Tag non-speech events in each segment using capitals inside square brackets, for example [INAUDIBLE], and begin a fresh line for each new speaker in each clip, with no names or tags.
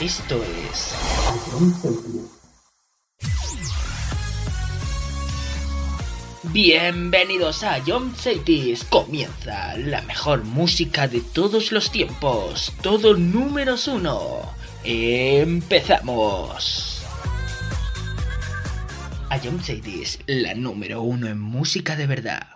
Esto es Bienvenidos a John Cities. Comienza la mejor música de todos los tiempos. Todo números uno. Empezamos. A John Cities, la número uno en música de verdad.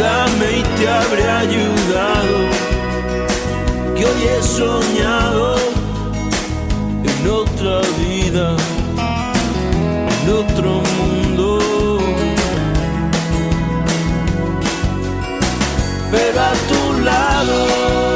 Ayúdame y te habré ayudado, que hoy he soñado en otra vida, en otro mundo. pero a tu lado.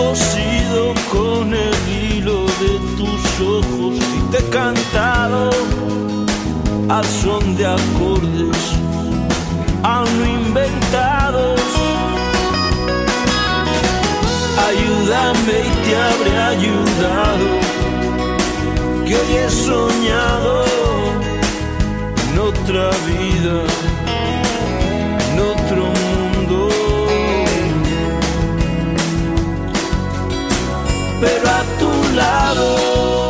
Cosido con el hilo de tus ojos y te he cantado al son de acordes aún inventados. Ayúdame y te habré ayudado, que hoy he soñado en otra vida, lado.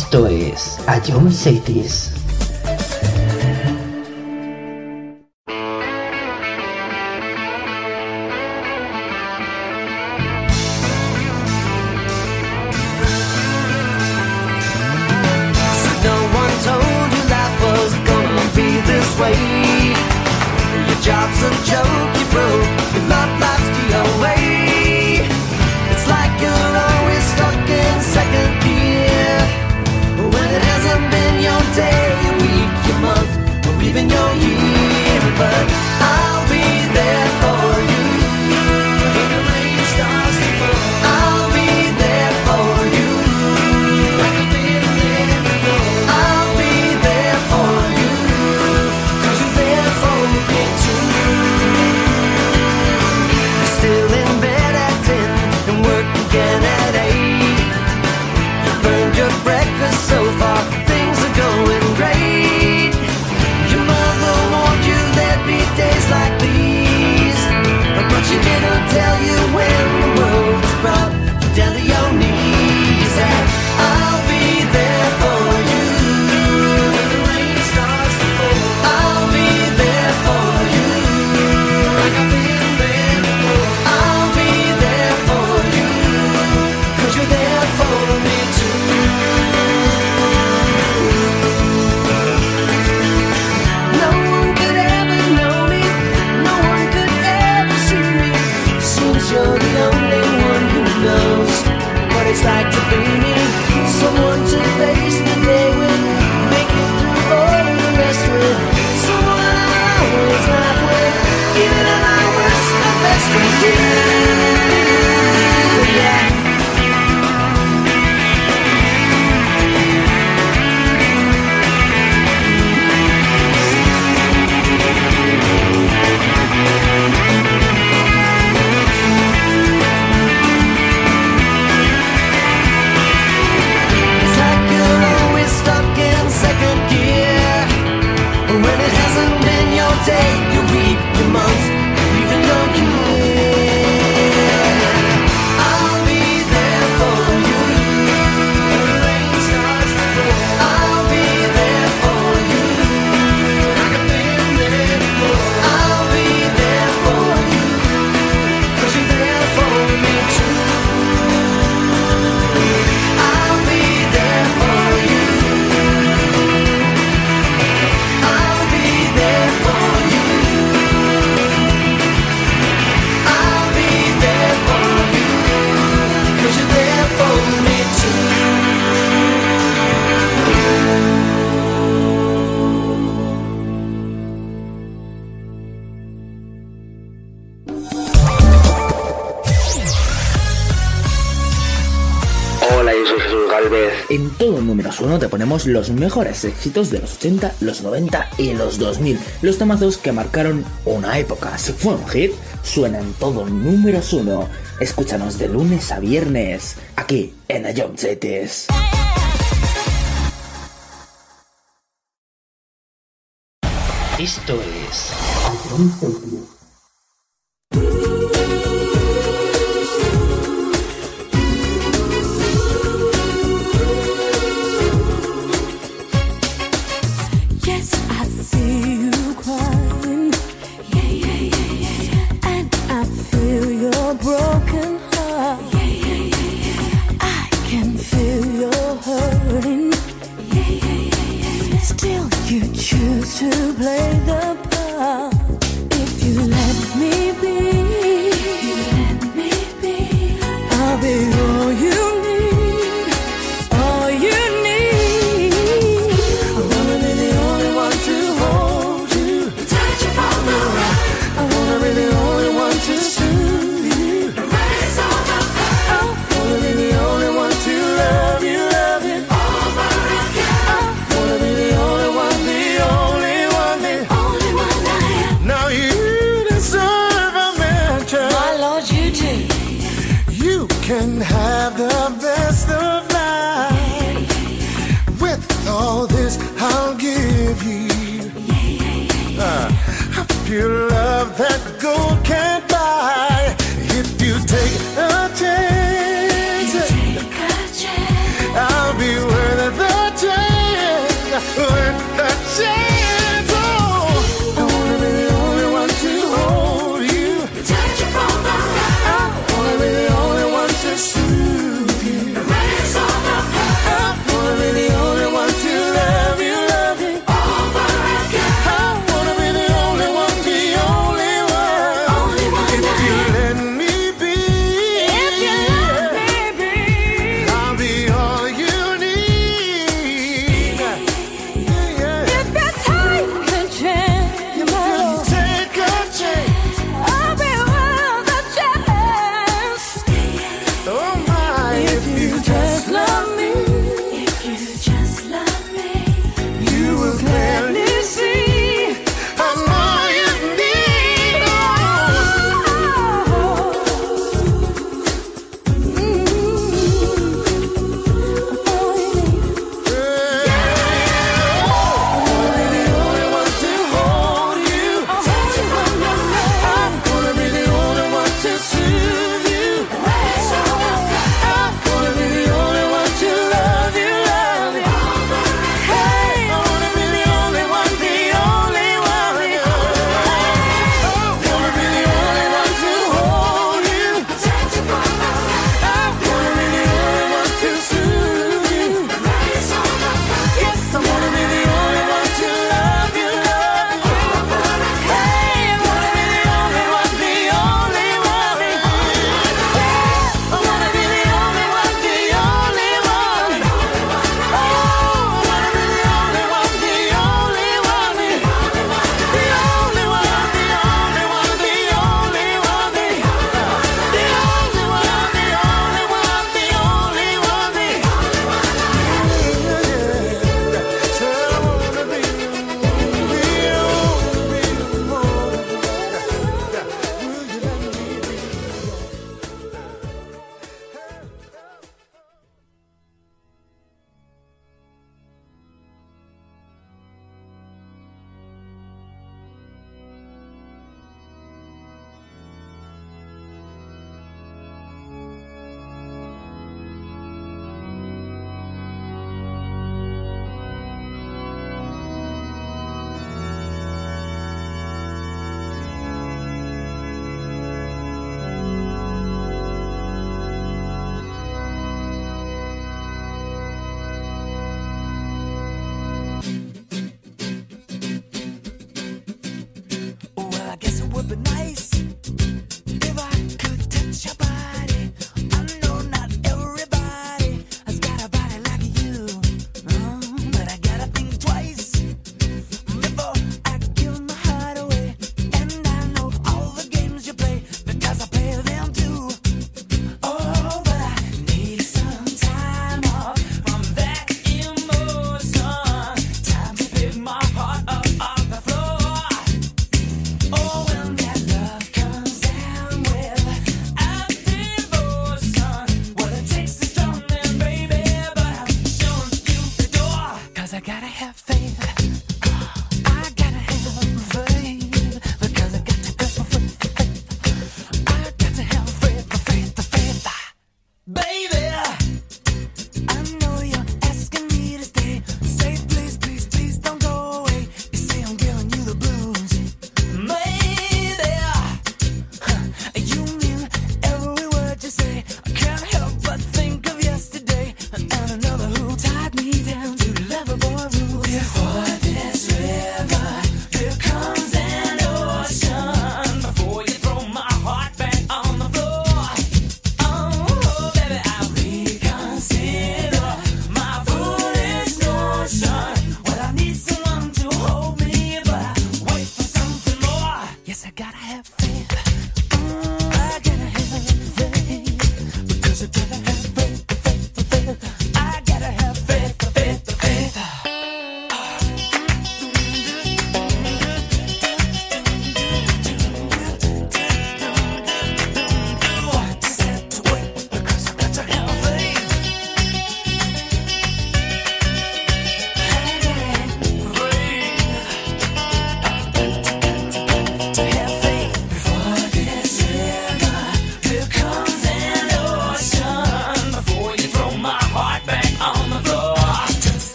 Esto es Ayom Cities. uno te ponemos los mejores éxitos de los 80, los 90 y los 2000. Los tomazos que marcaron una época. Si fue un hit, suenan todo números uno. Escúchanos de lunes a viernes, aquí en Ayomchetes. Esto es...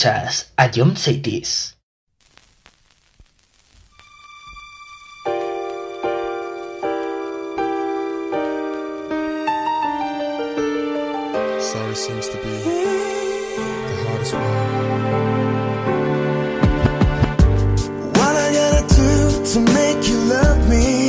escuchas a John Cities.
Sorry seems to be the hardest one.
What I gotta do to make you love me?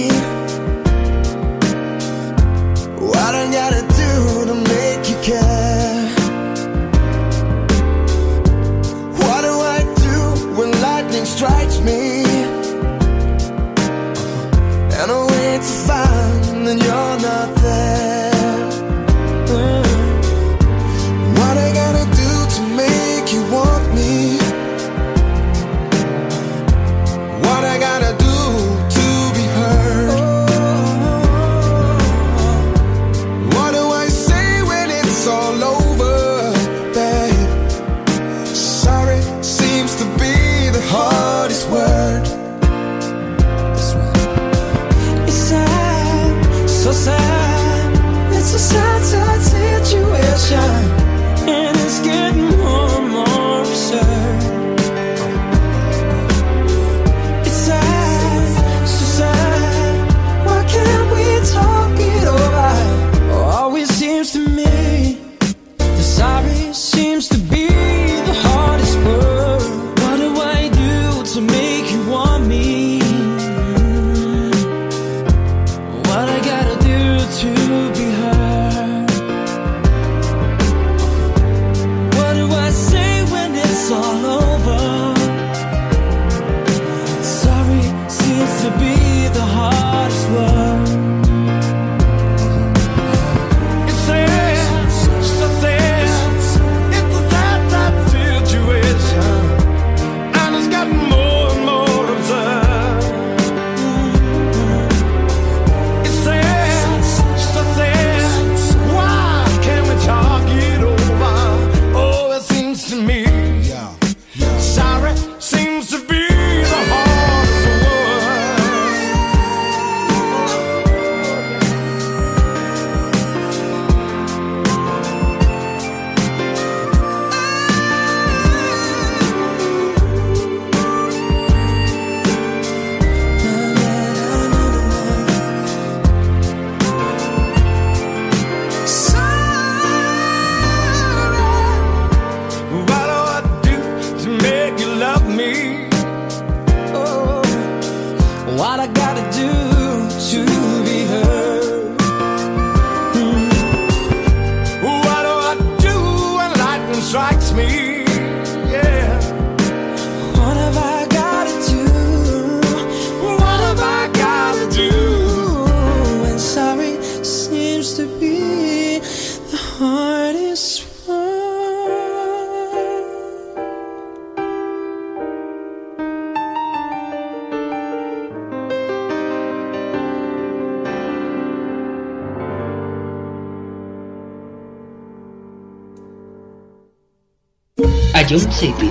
Rádio Antigo.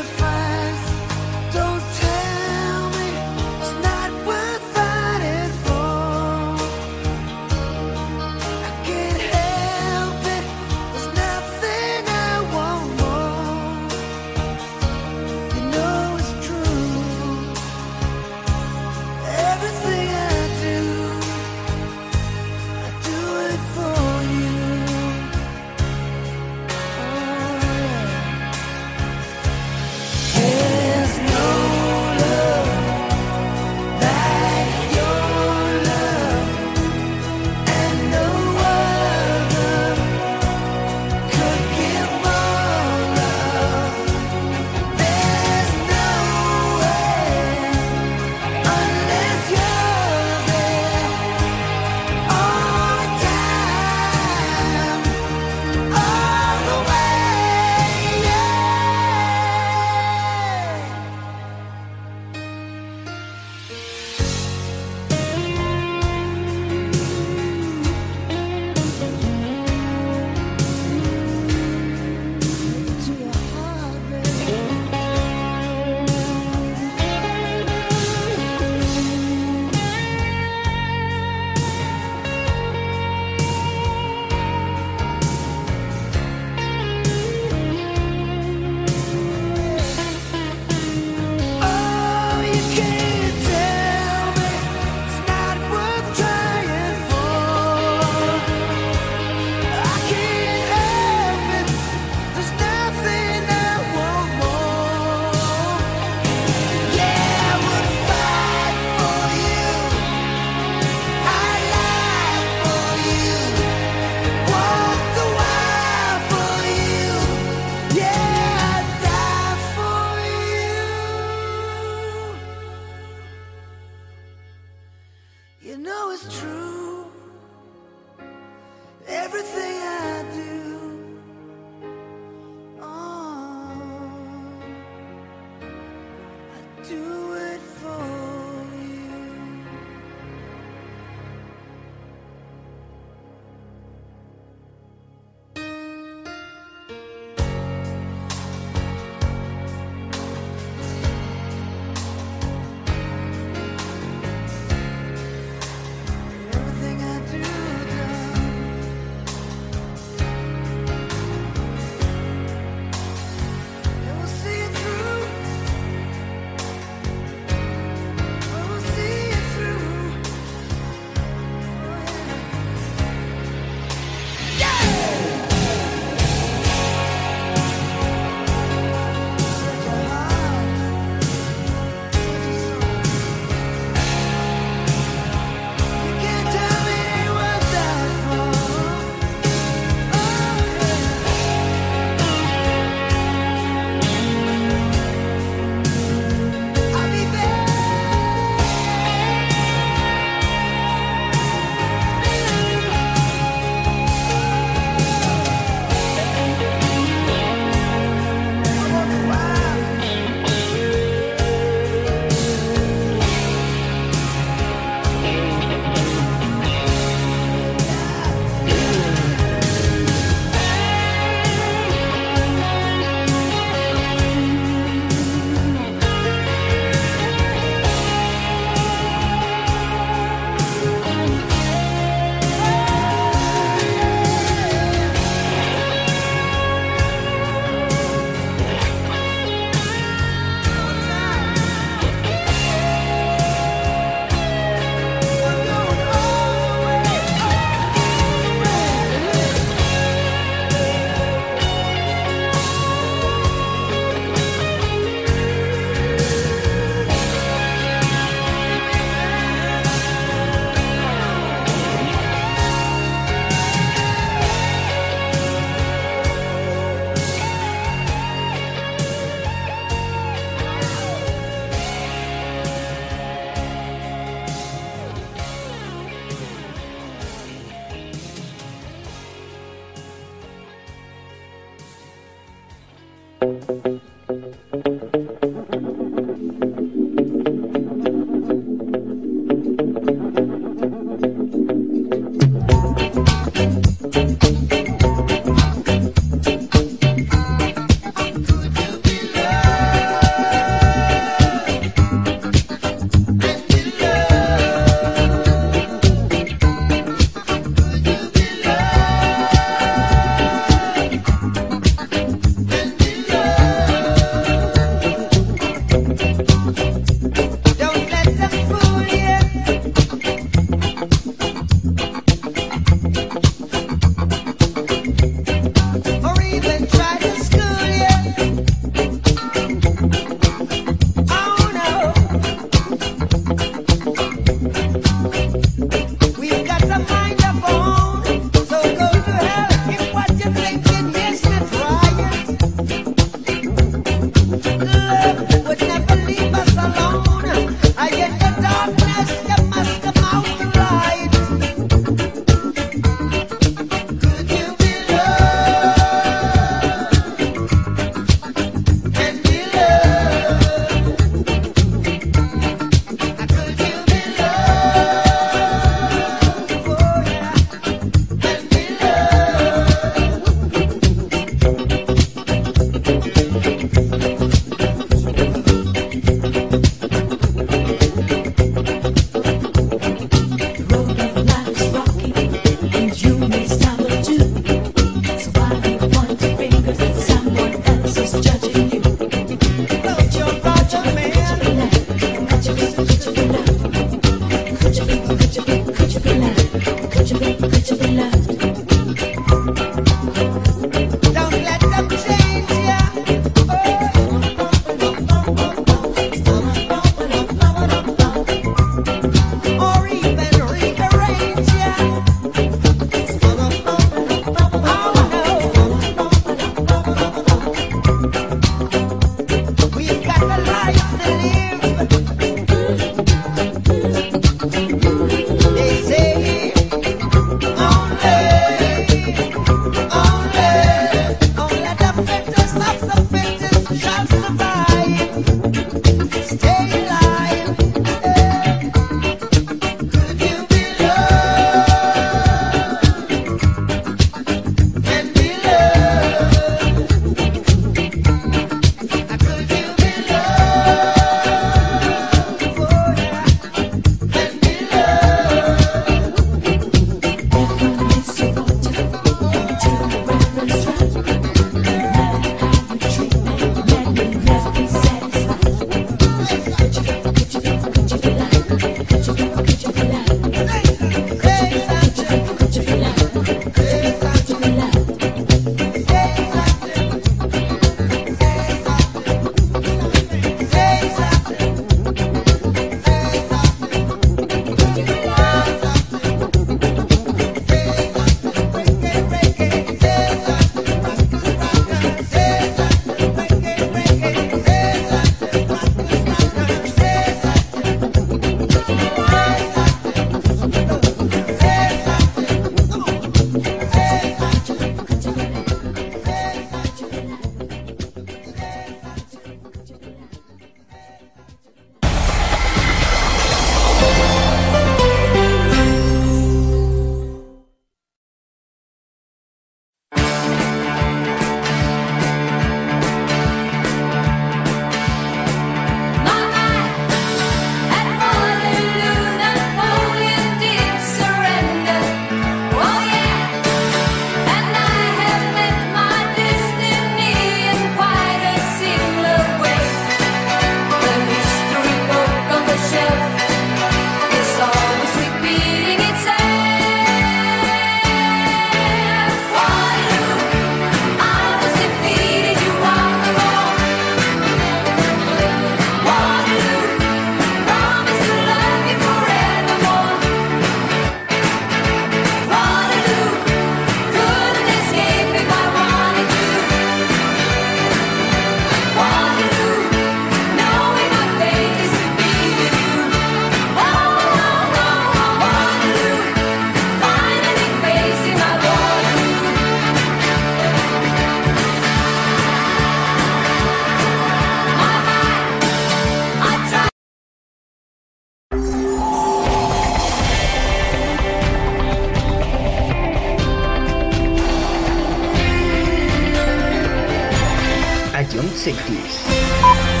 Sixties.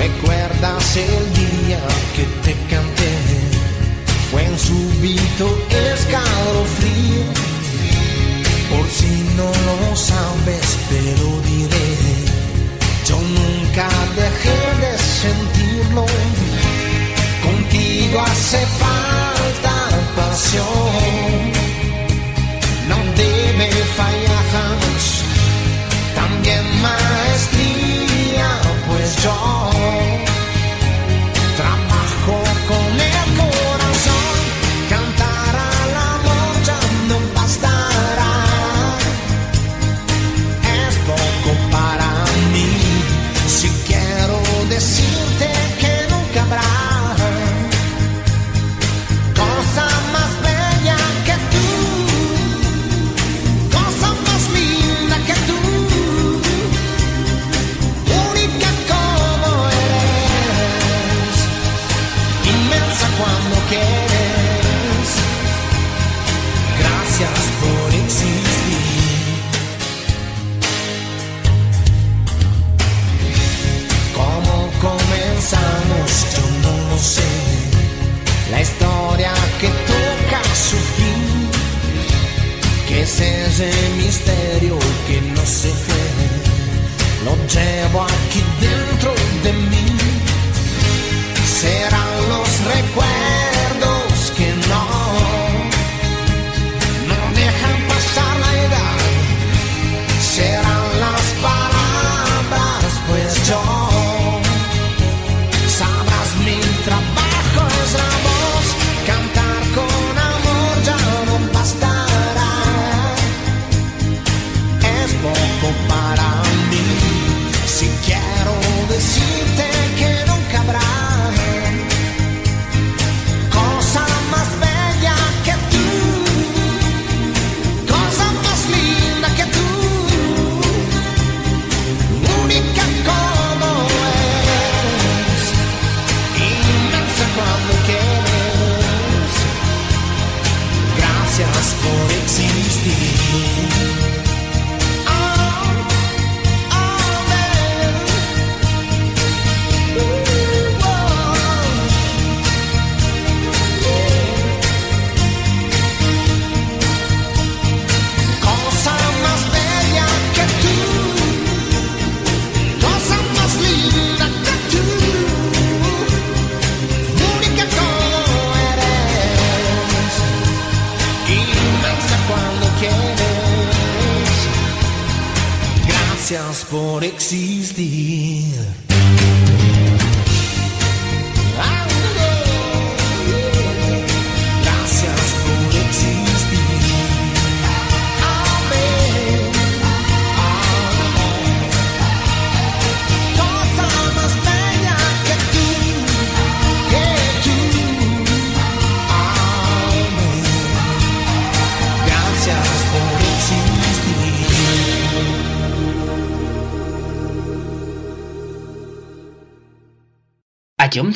recuerdas el día que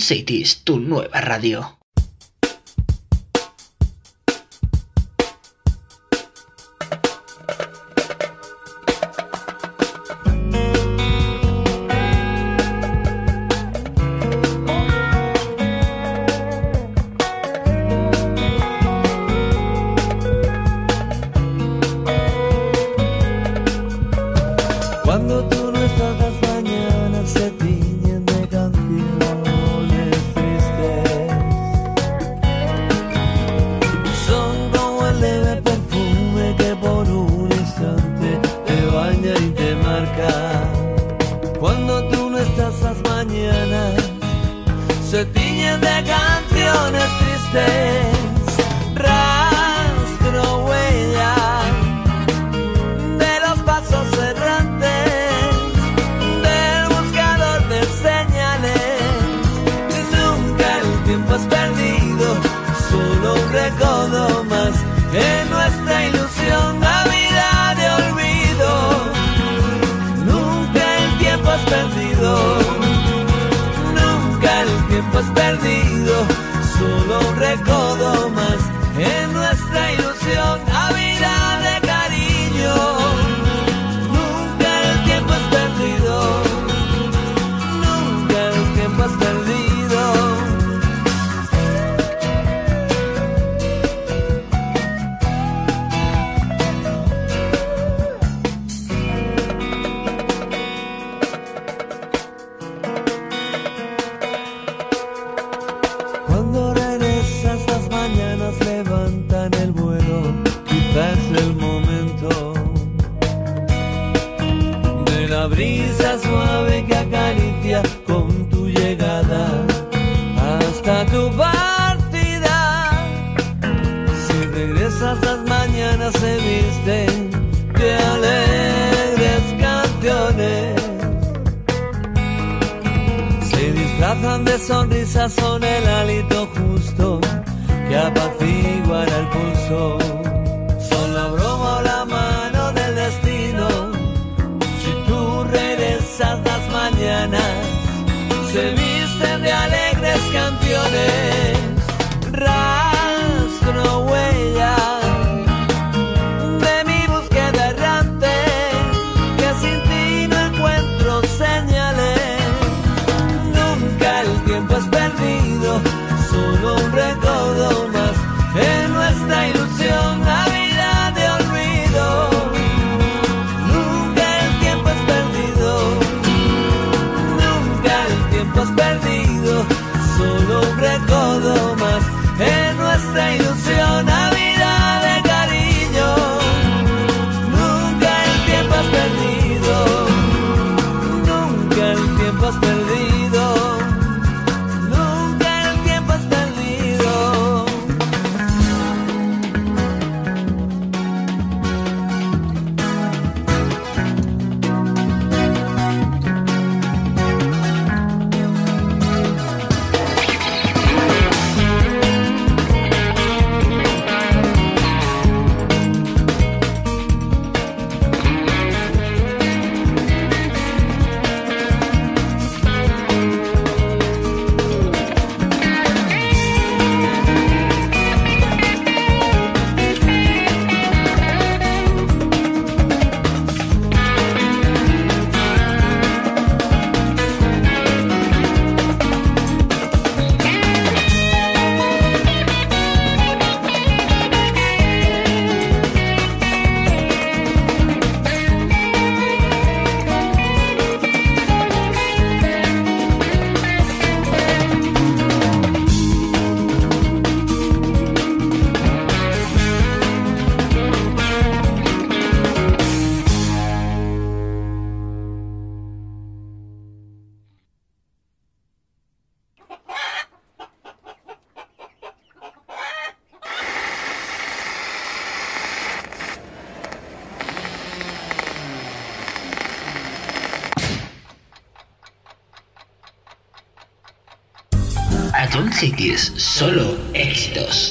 City es
tu nueva radio.
Solo
éxitos.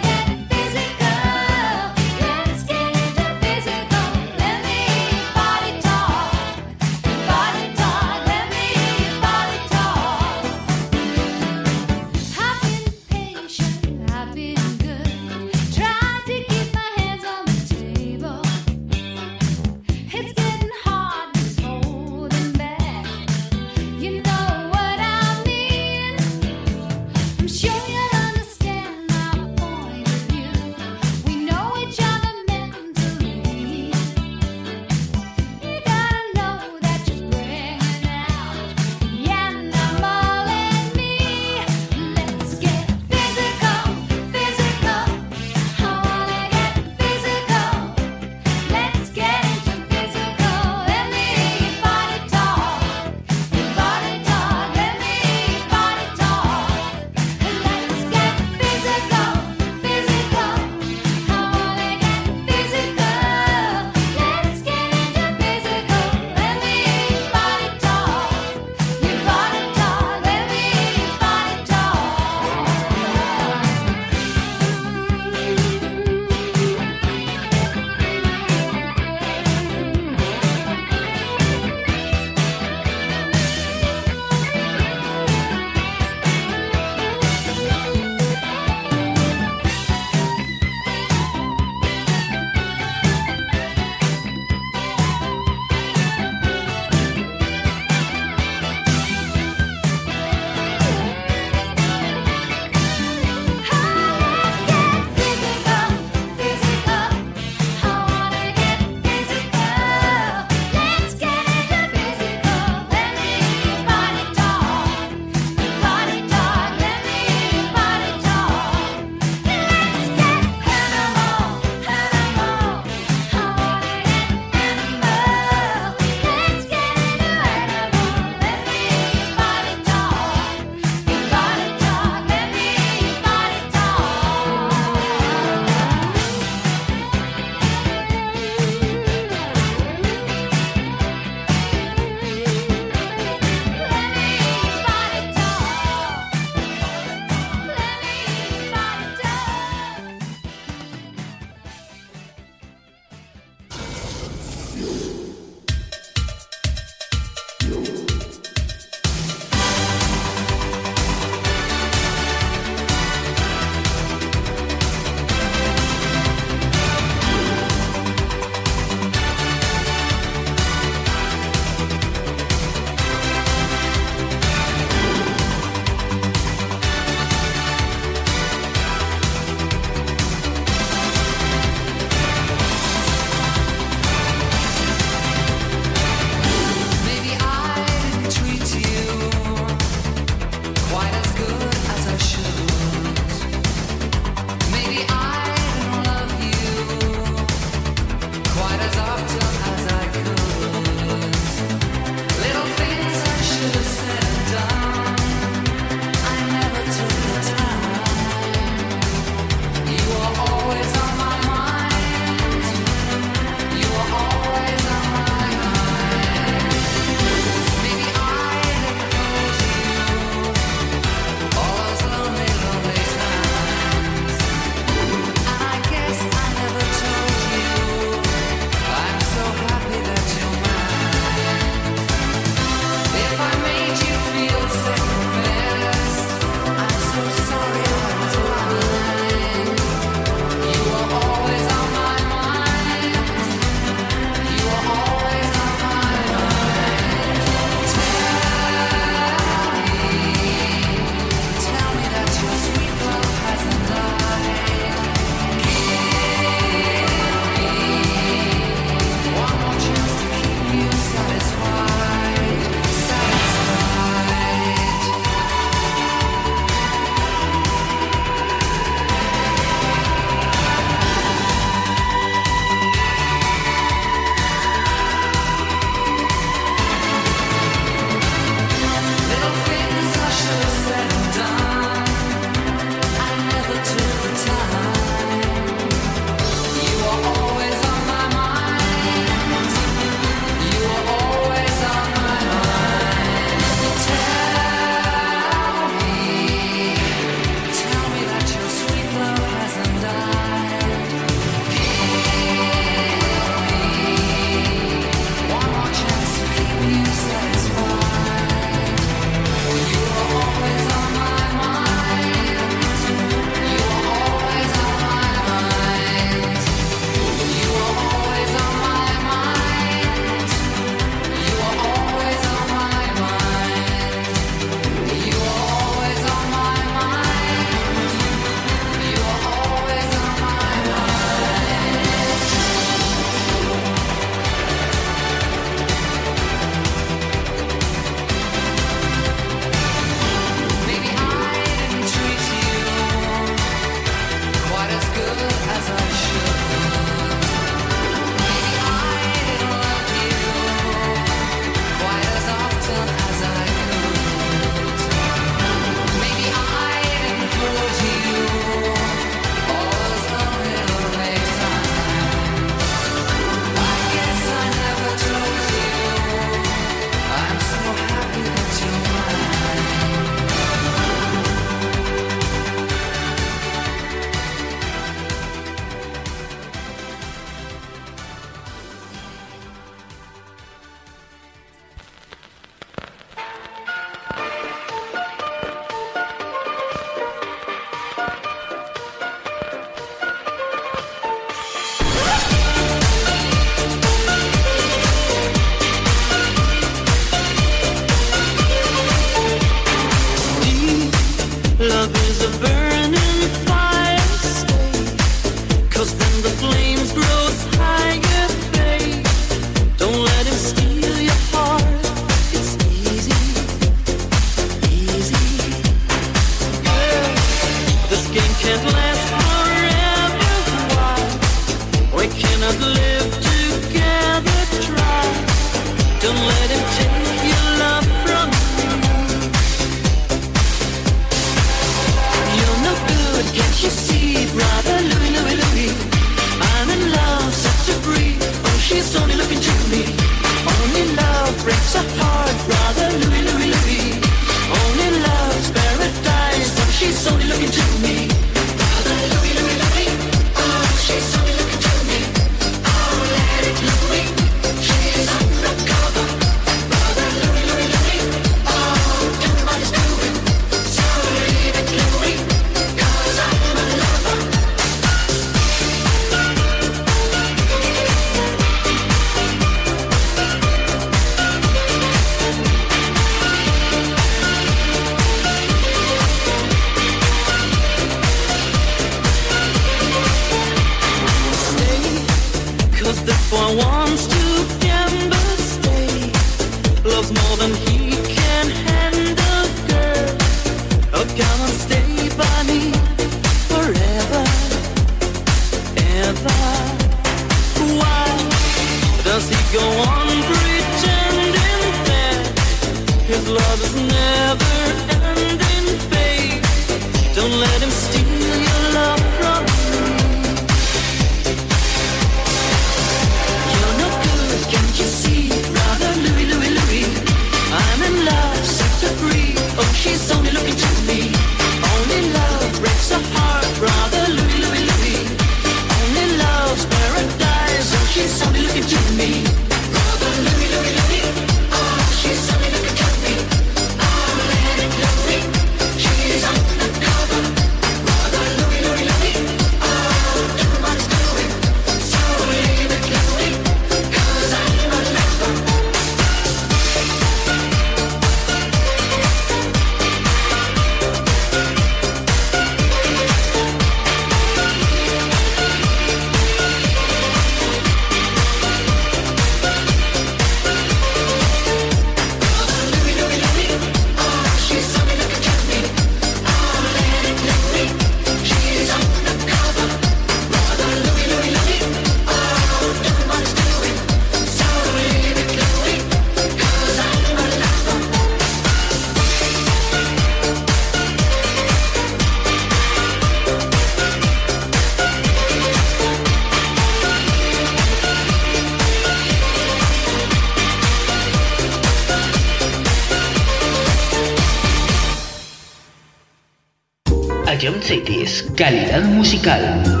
Calidad musical.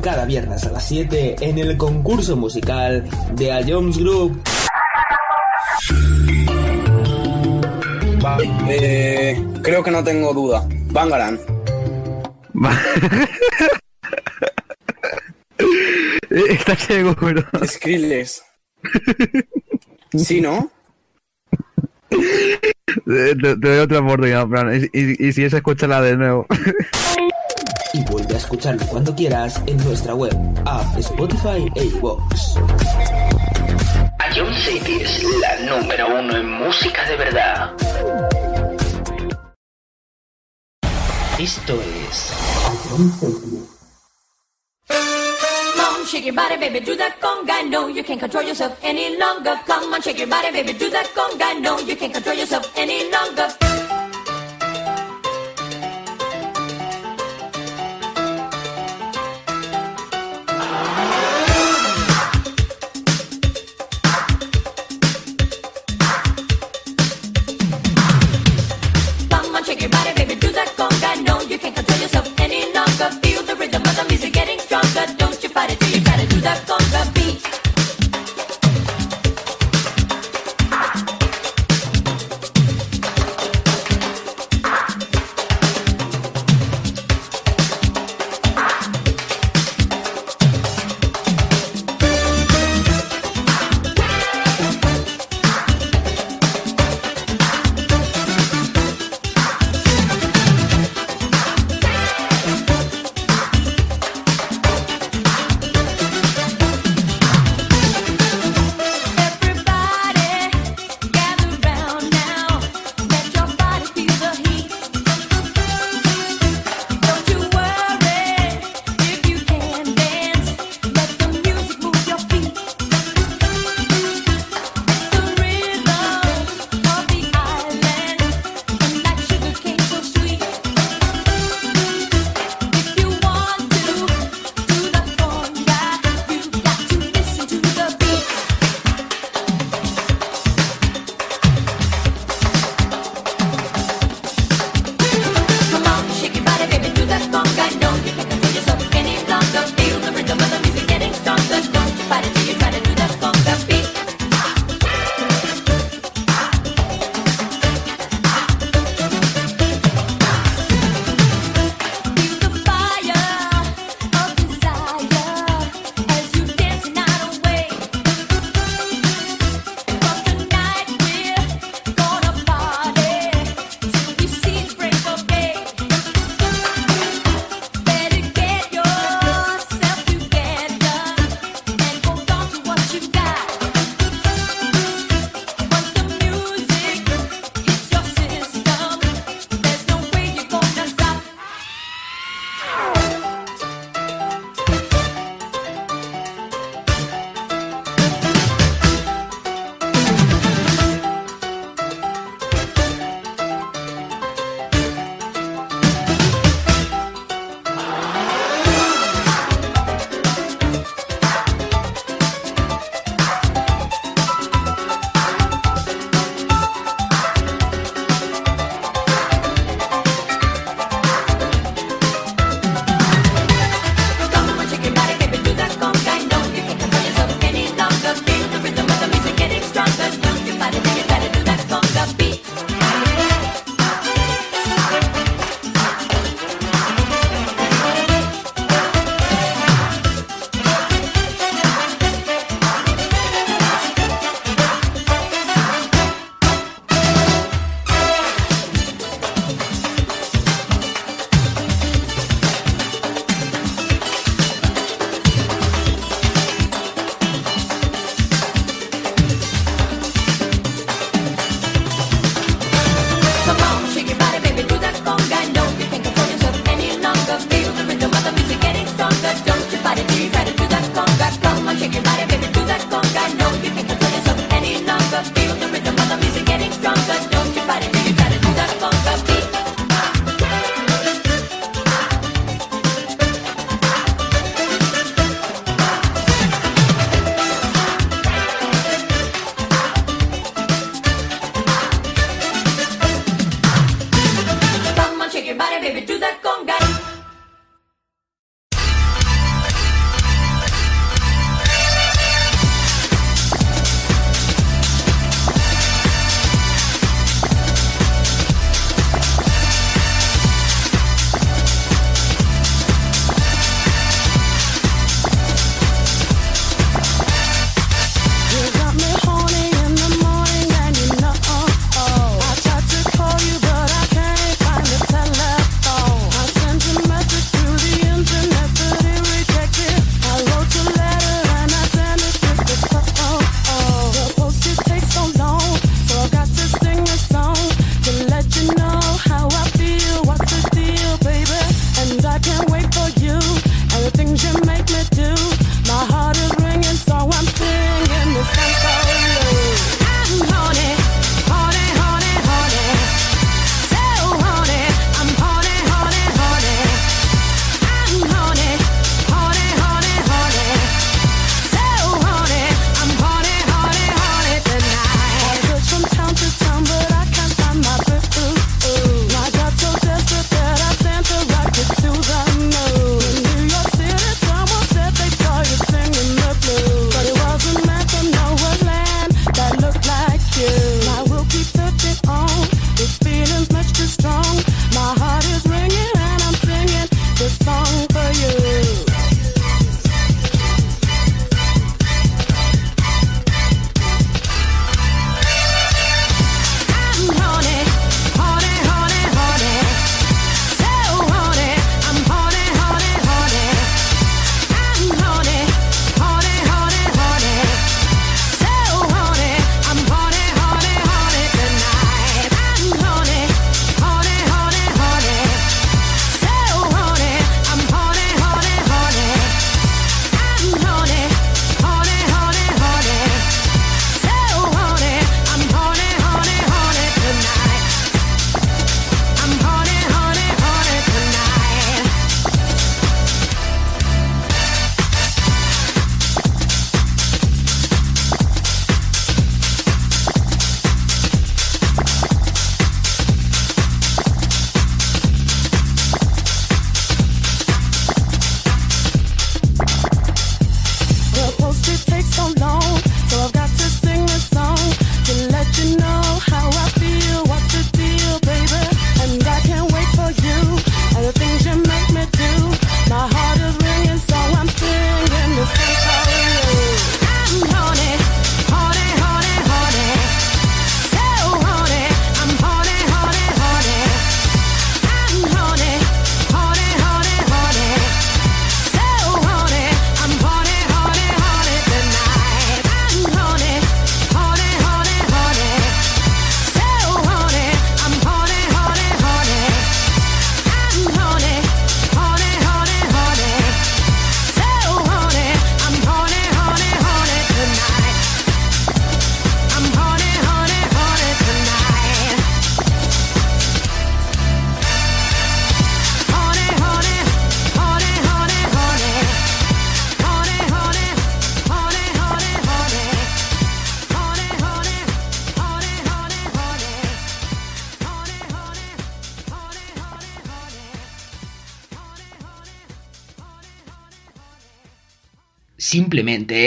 Cada viernes a las 7 en el concurso musical de A Jones Group.
Eh, creo que no tengo duda. Bangaran. [LAUGHS]
¿Estás seguro?
Skrillex. ¿Sí, no? [LAUGHS]
Te, te doy otra oportunidad, Fran. Y, y- y si es, escúchala de nuevo. [LAUGHS]
Y vuelve a escucharlo cuando quieras en nuestra web, app, Spotify e iVoox.
Ion City es la número uno en música de verdad. Esto es
Come on, shake your body, baby, do that conga. No, you can't control yourself any longer. Come on, shake your body, baby, do that conga. No, you can't control yourself any longer. Don't you fight it till you gotta do that conga beat.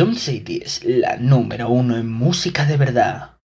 Jump City es la número uno en música de verdad.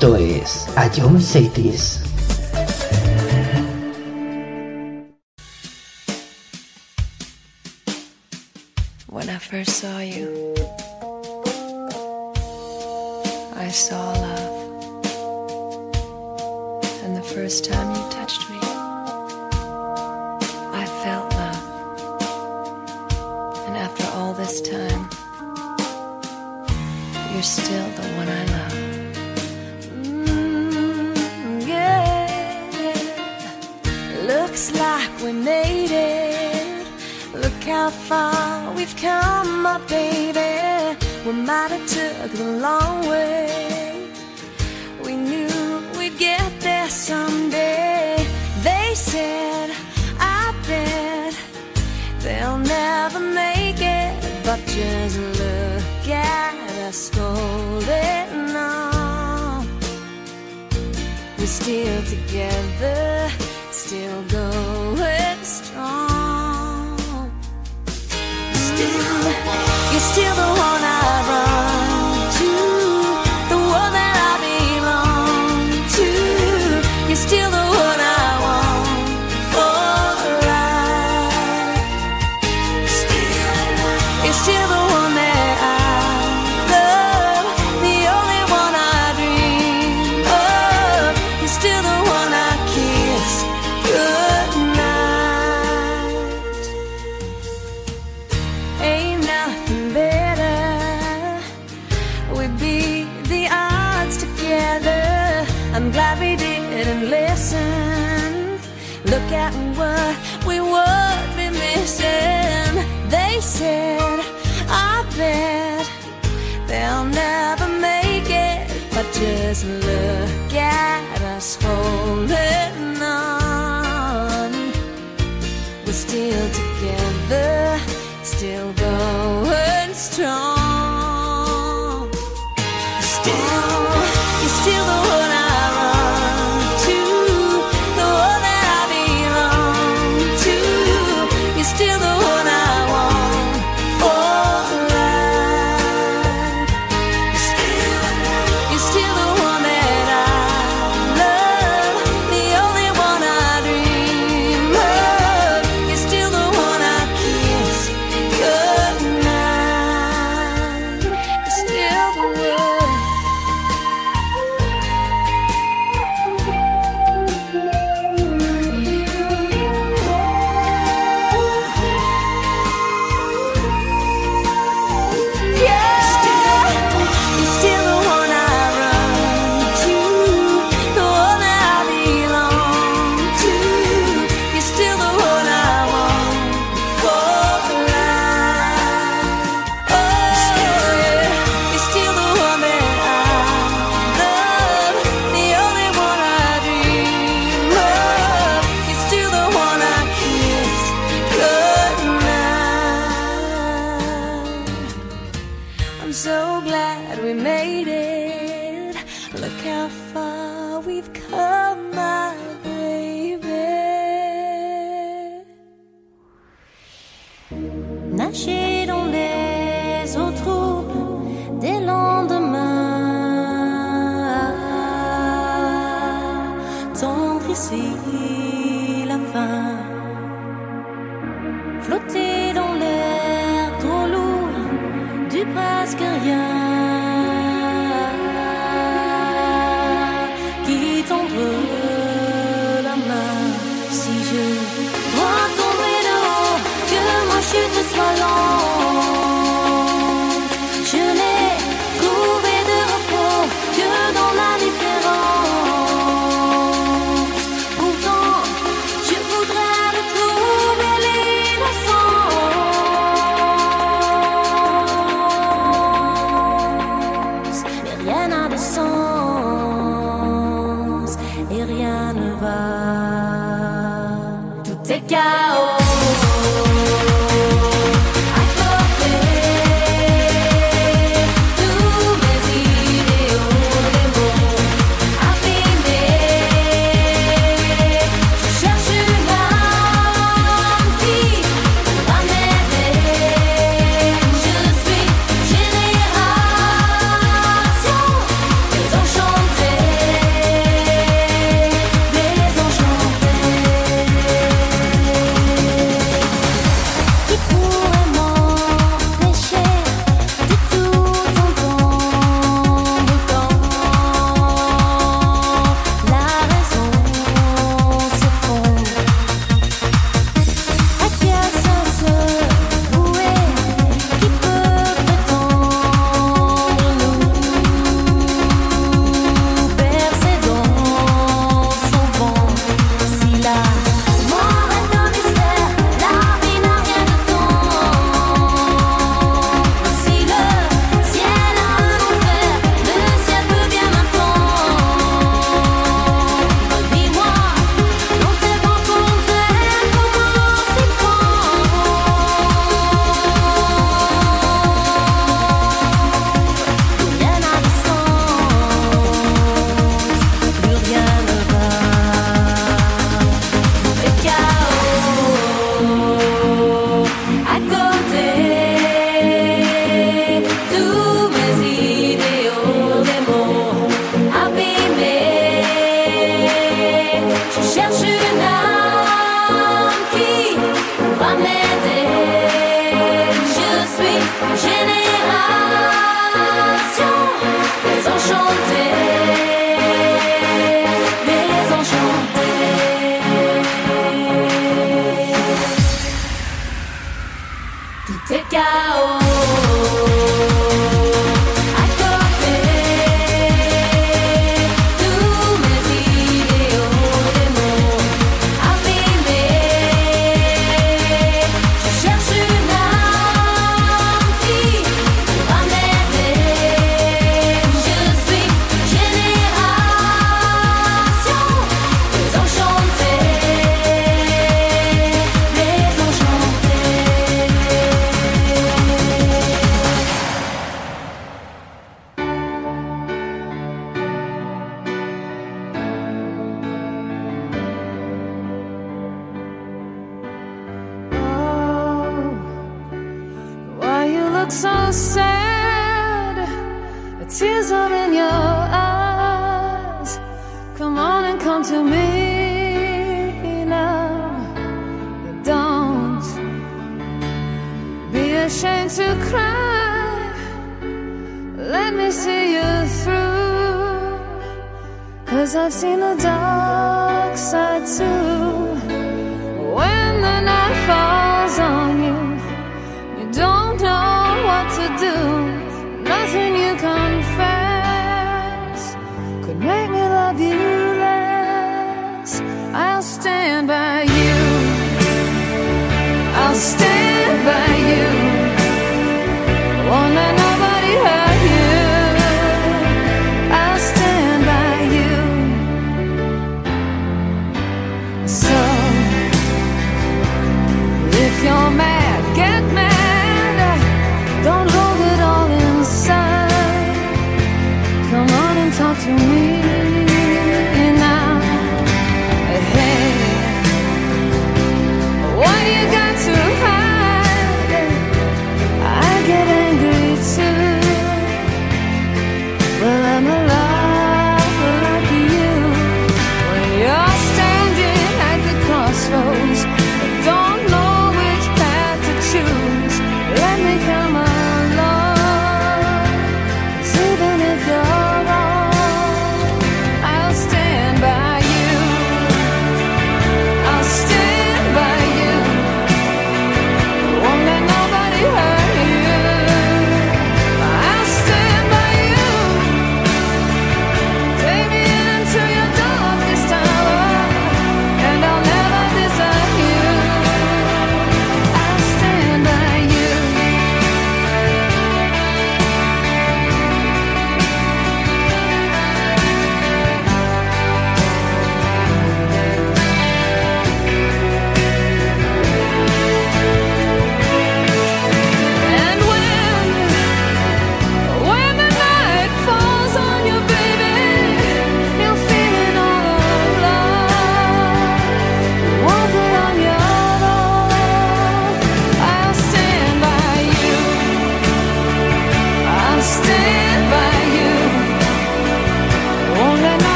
Esto es a Ion Cities.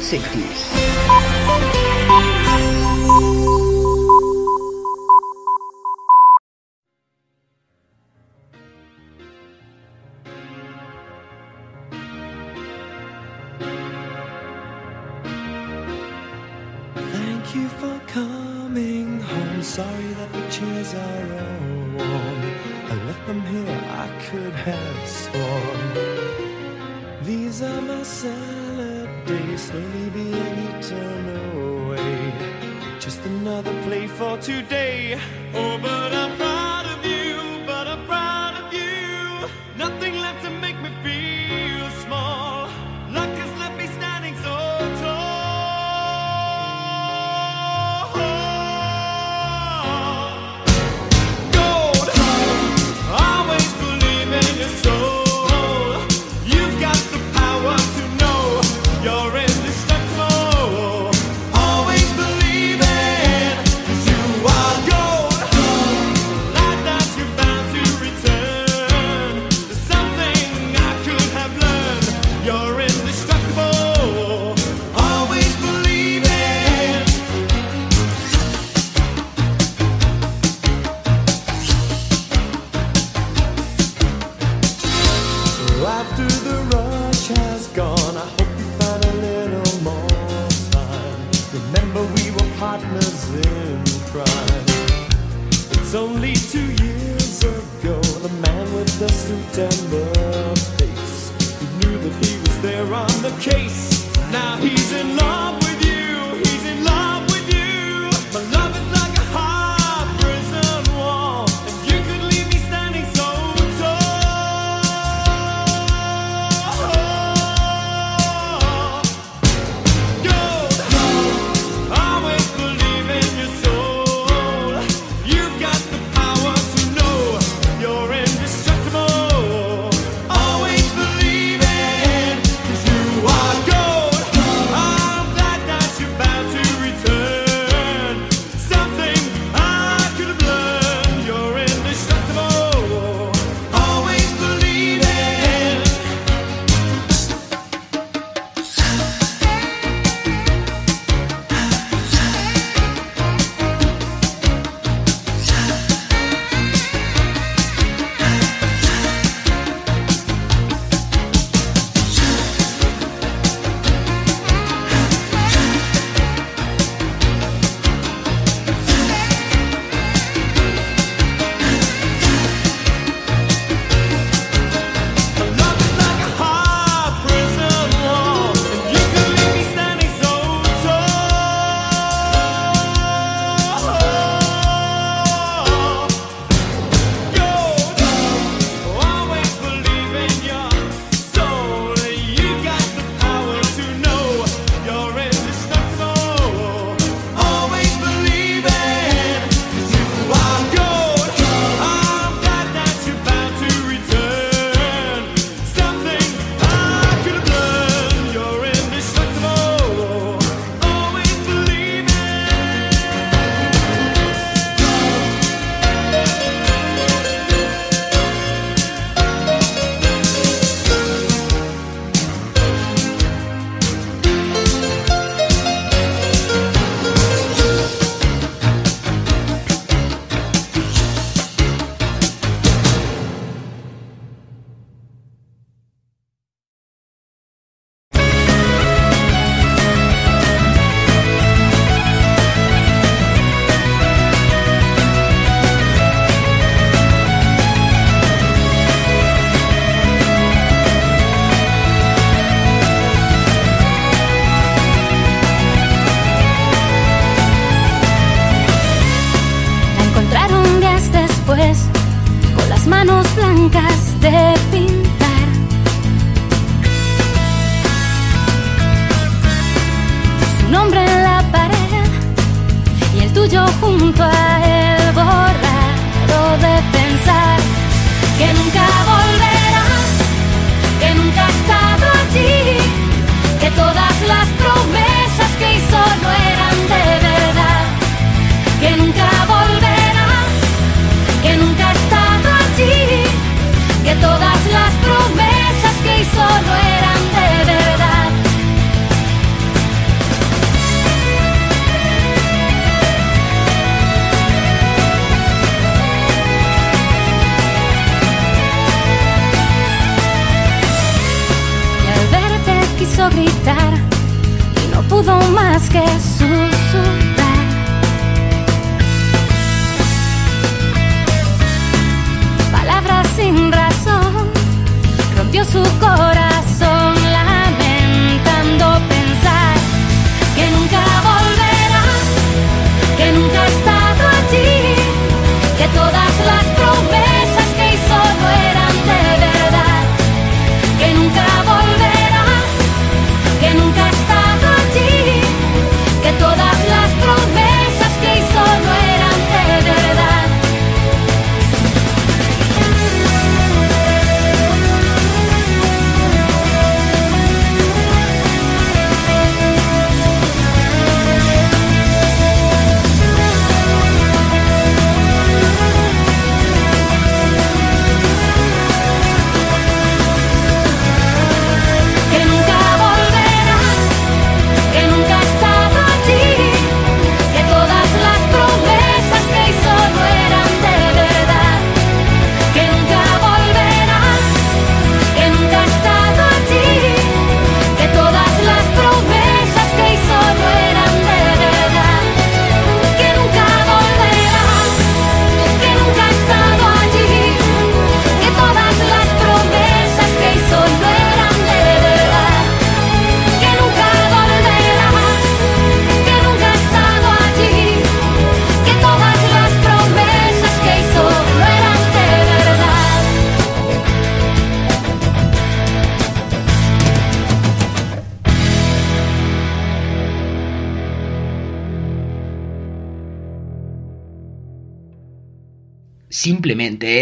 1960s.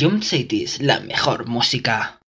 Ion City es la mejor música.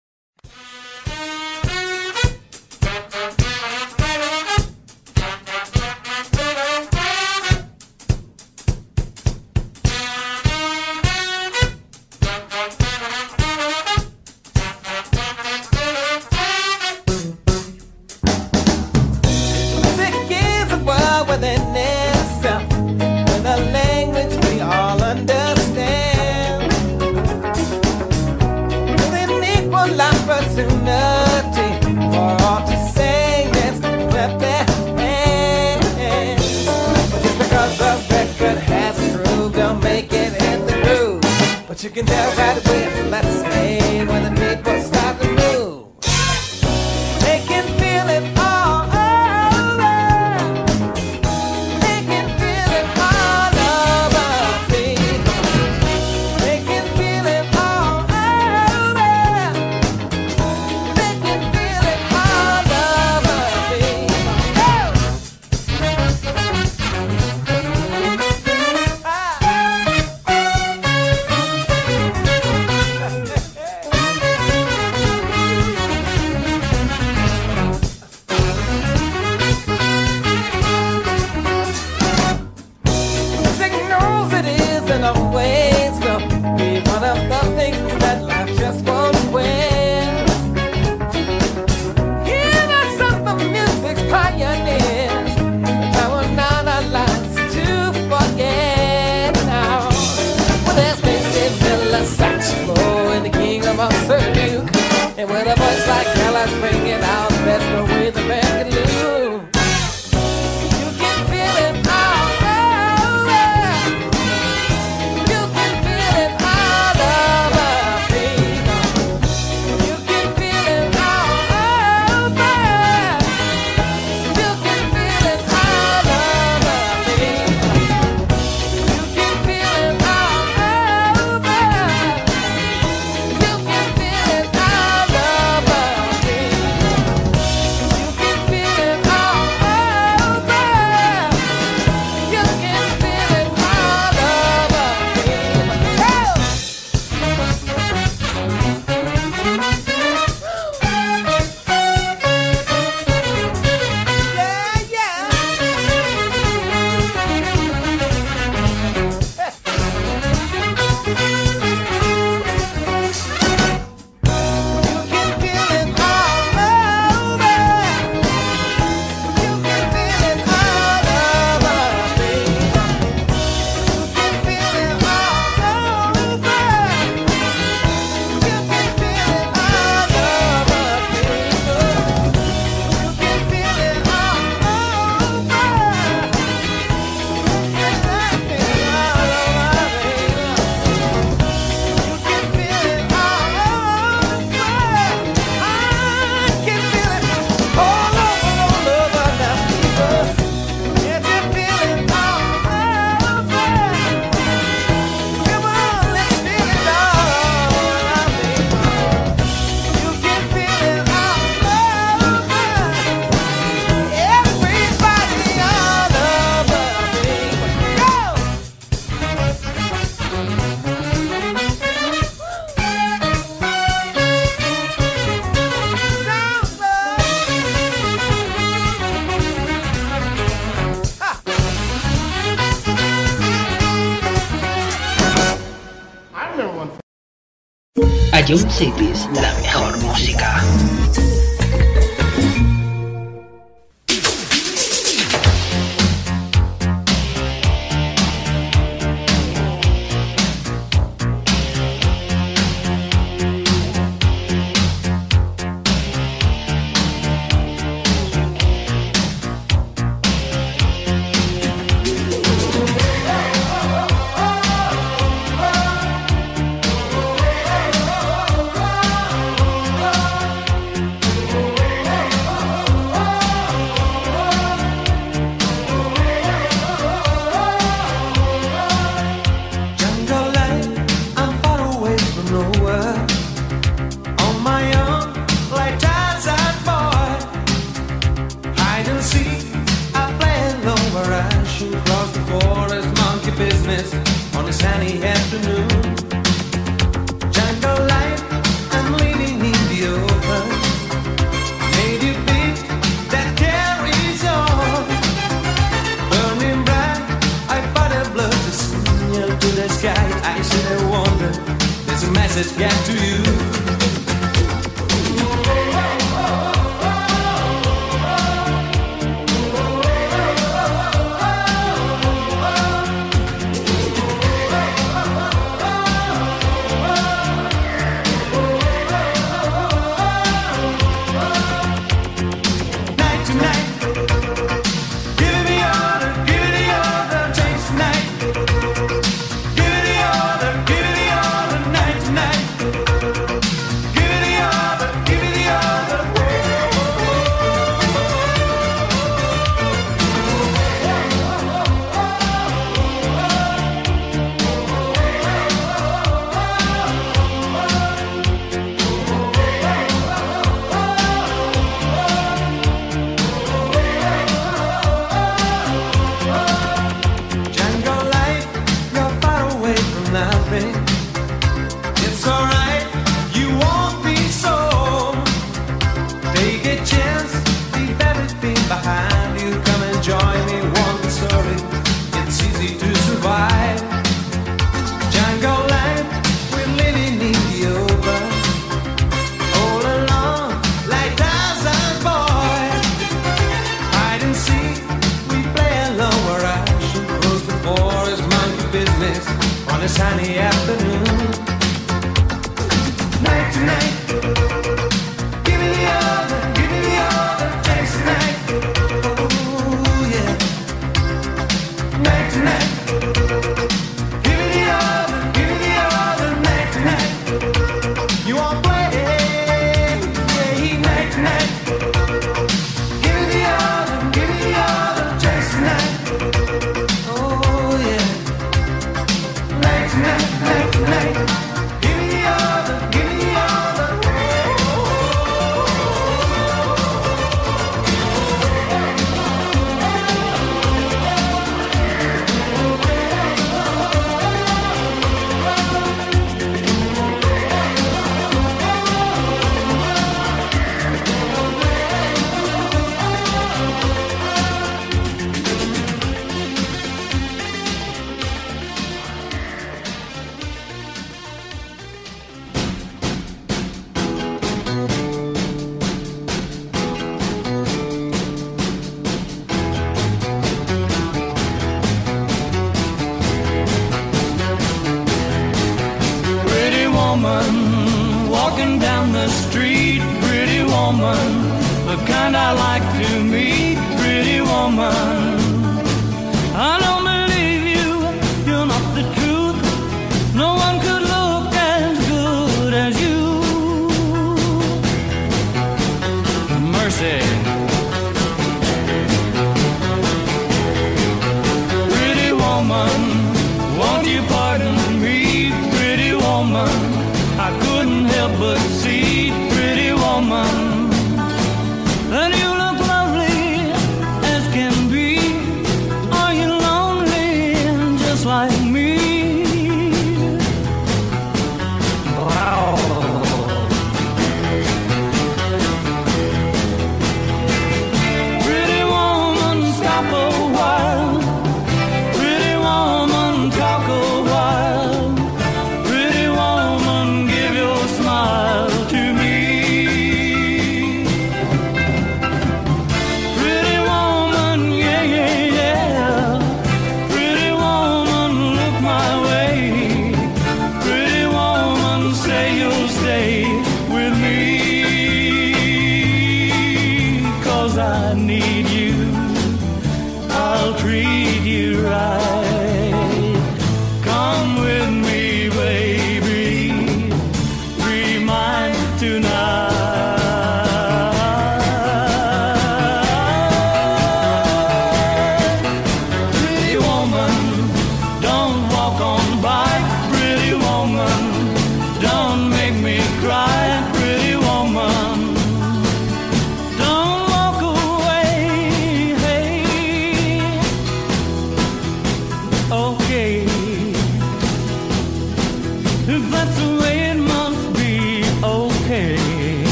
Club Cities, la mejor música.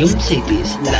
Ayun Cities, la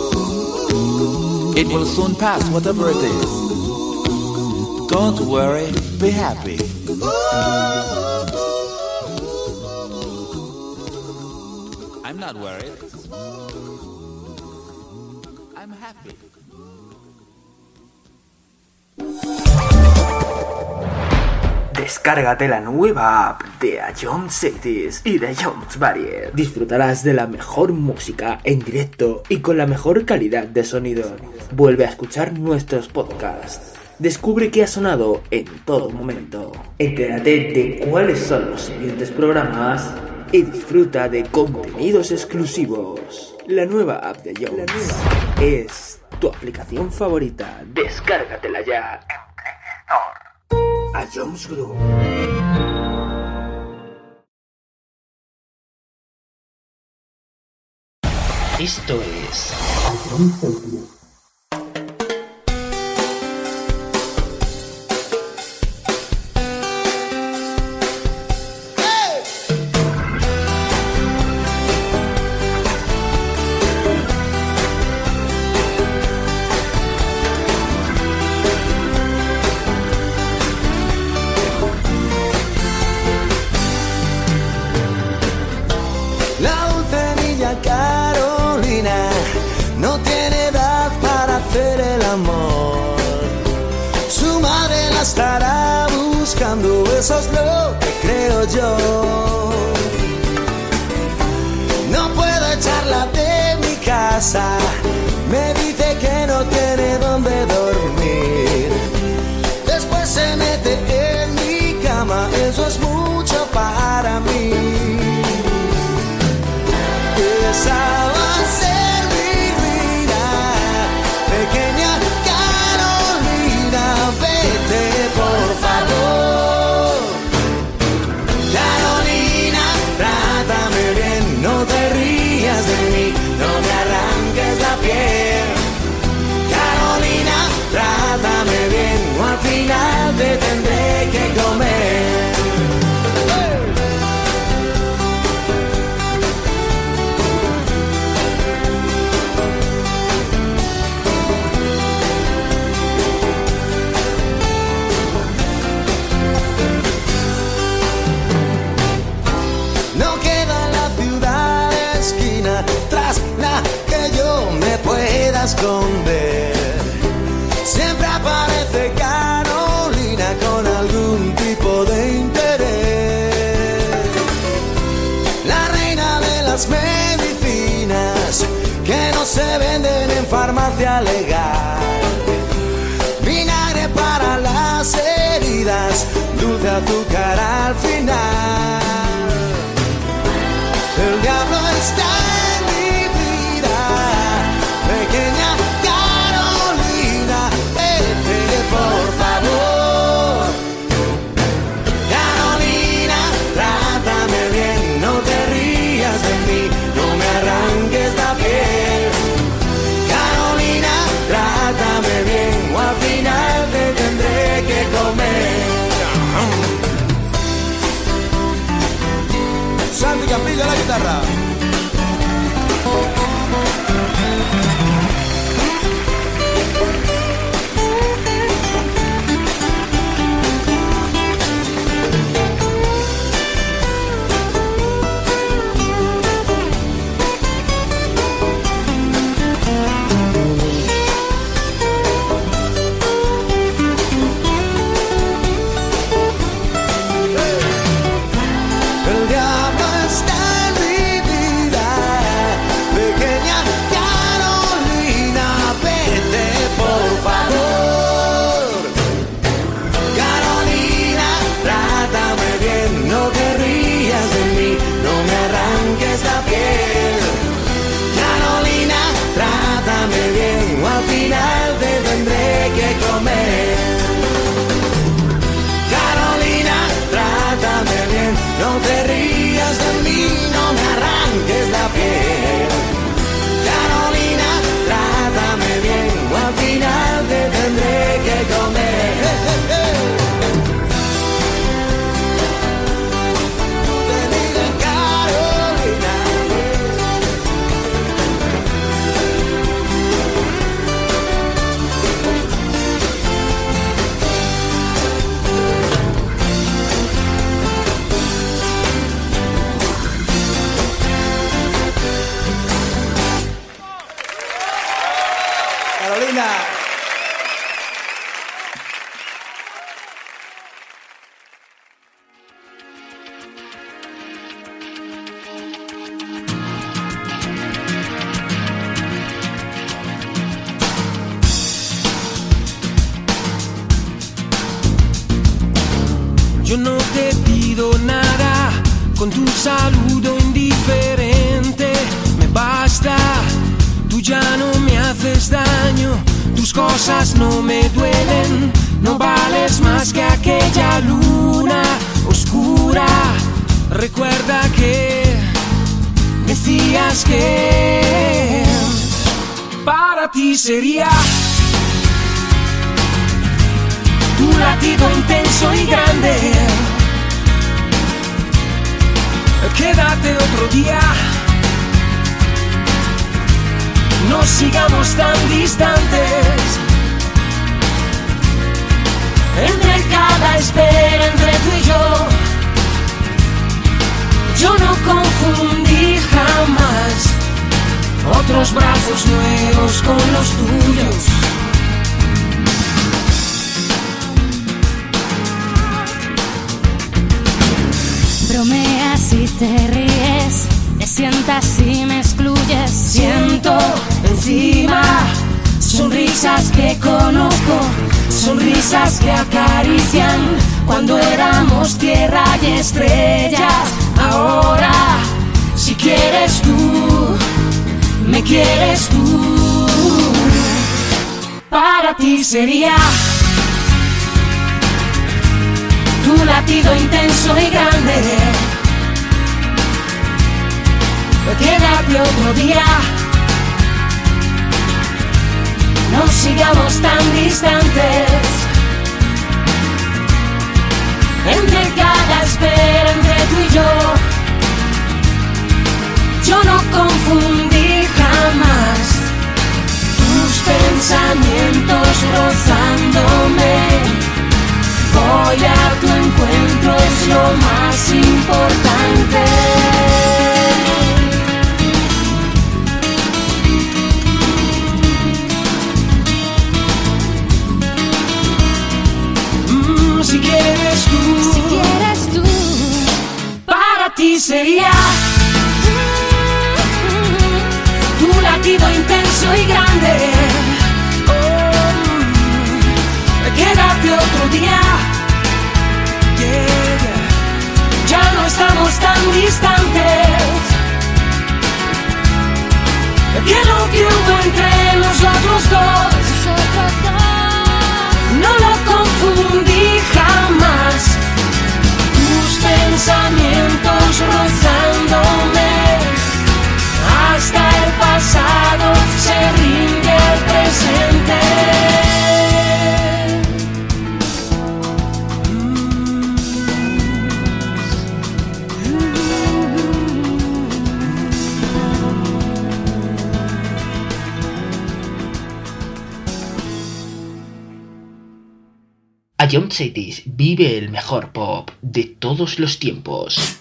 It will soon pass, whatever it is. Don't worry, be happy. I'm not worried. I'm happy.
Descárgate la nueva app de Jones Cities y de Jones Barrier. Disfrutarás de la mejor música en directo y con la mejor calidad de sonido. Vuelve a escuchar nuestros podcasts. Descubre qué ha sonado en todo momento. Entérate de cuáles son los siguientes programas y disfruta de contenidos exclusivos. La nueva app de Jones es tu aplicación favorita. Descárgatela ya en Play Store. A Jones Group.
Esto es
de
otro día. Yeah. Ya no estamos tan distantes. Que lo que hubo entre nosotros dos, nosotros dos. no lo confundí jamás. Tus pensamientos rozándome hasta el pasado se rinde el presente.
Jump Cities vive el mejor pop de todos los tiempos.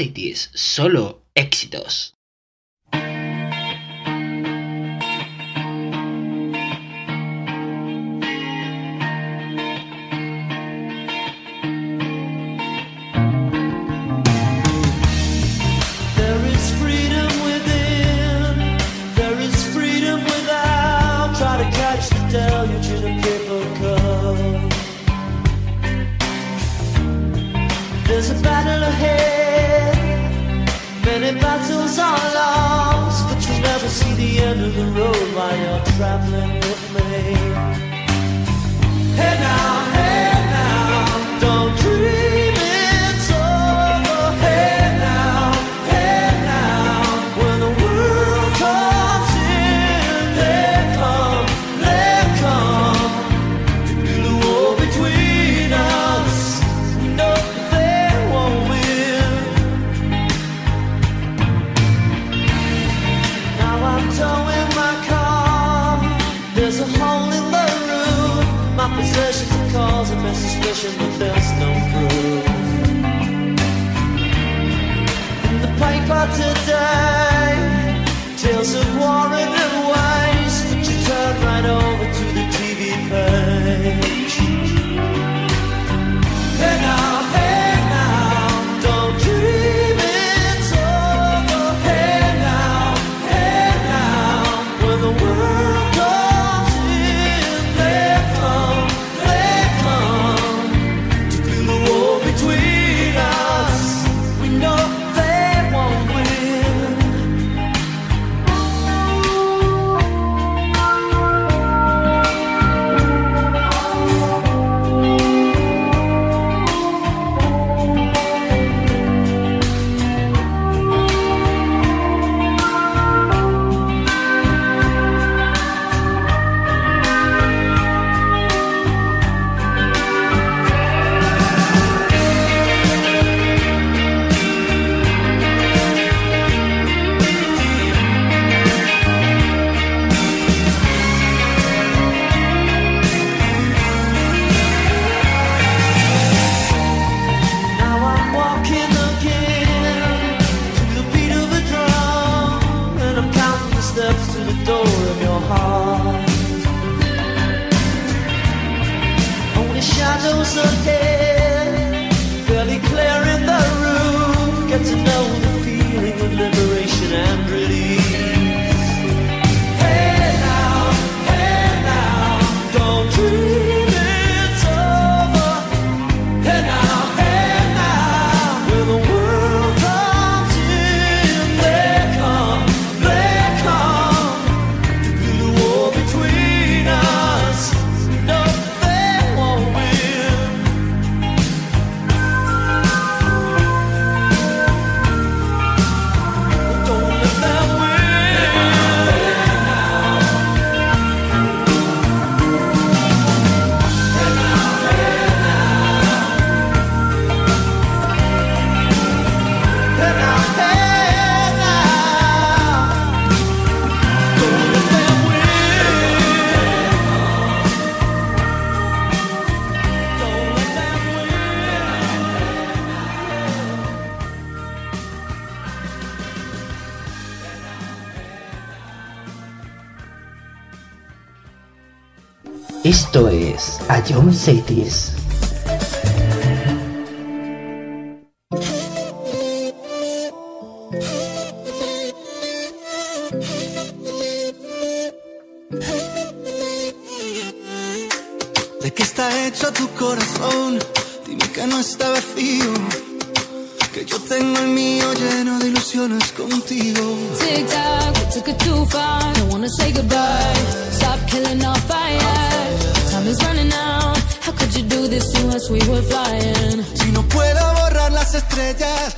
Cities solo
assume this.
Estrellas,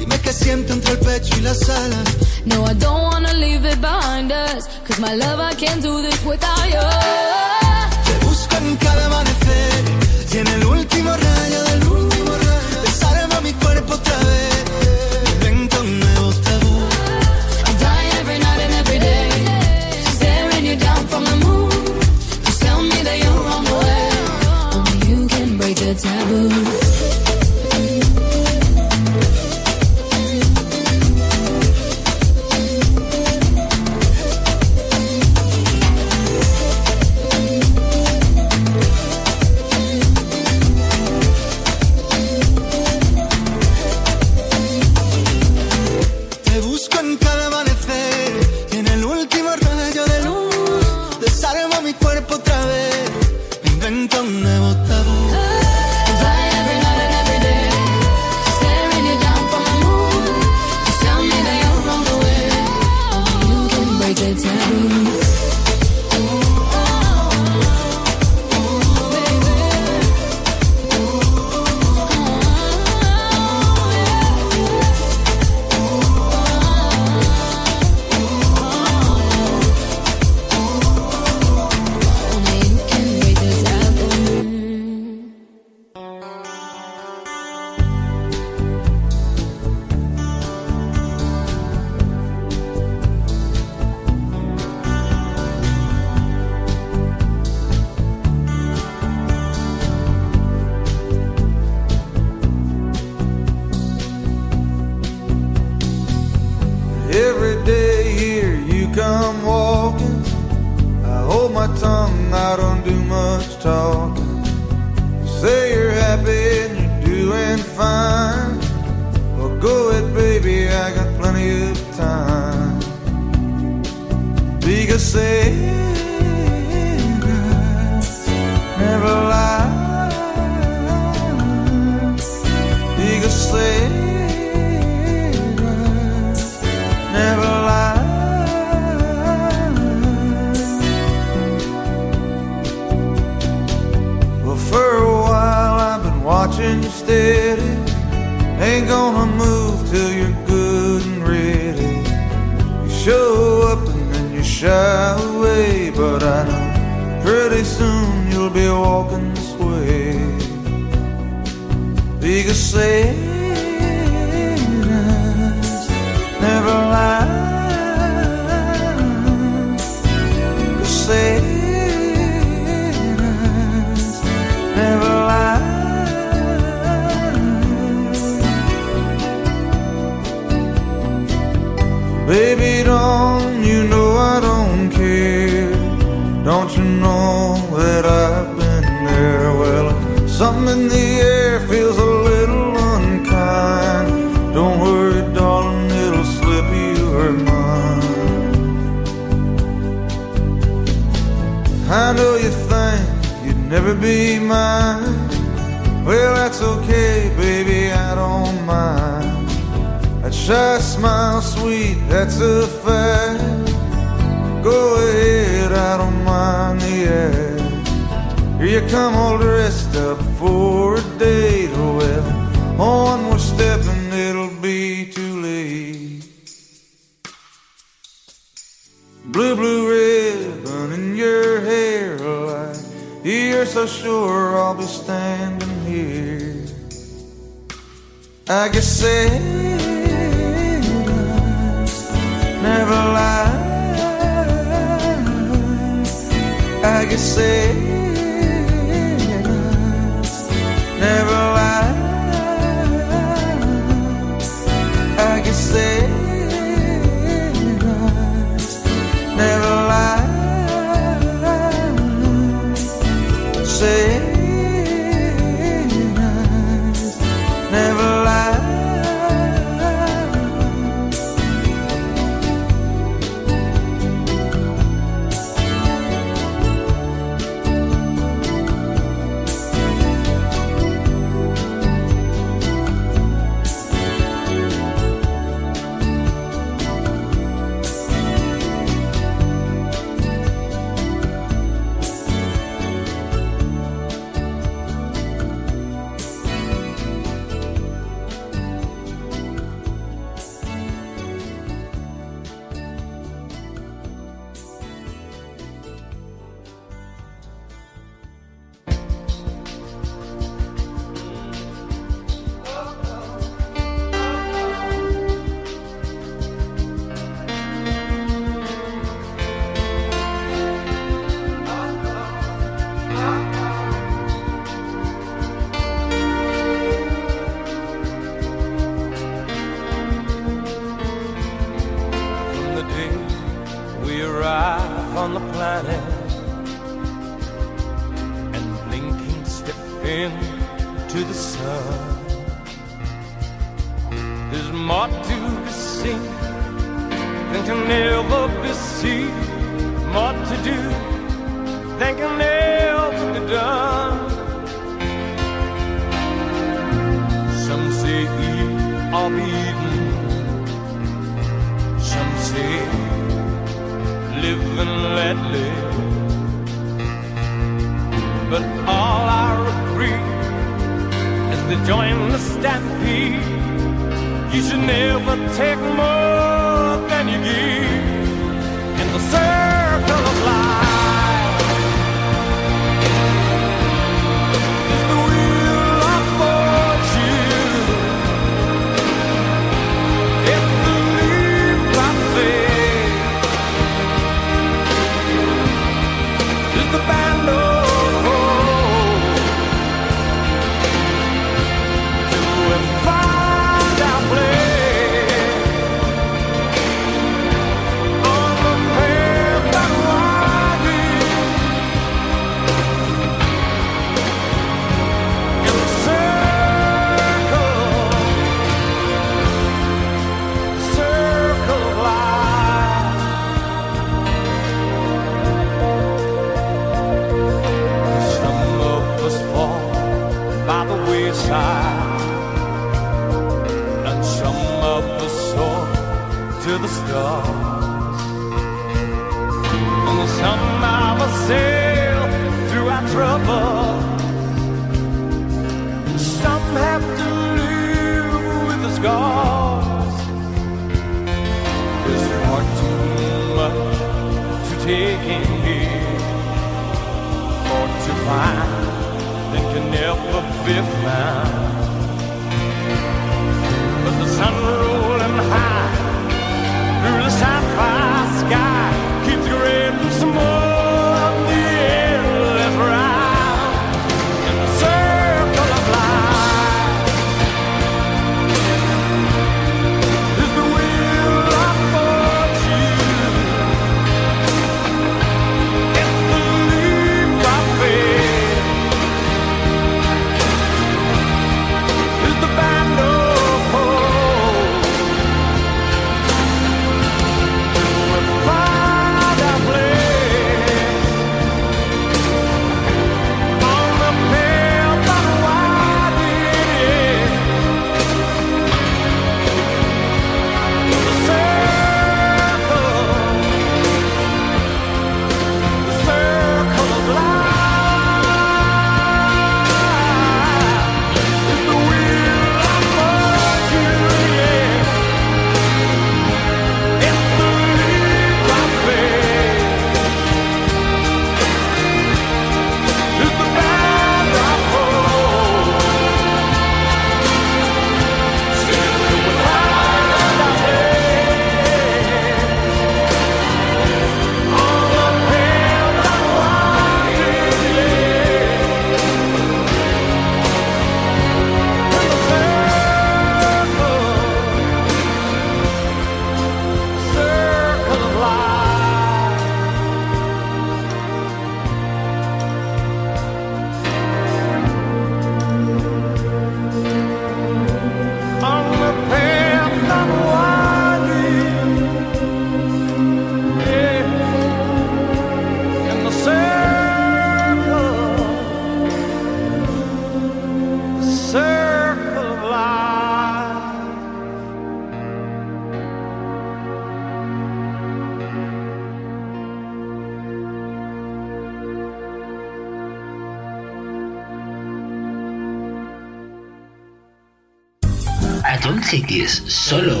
Cities,
solo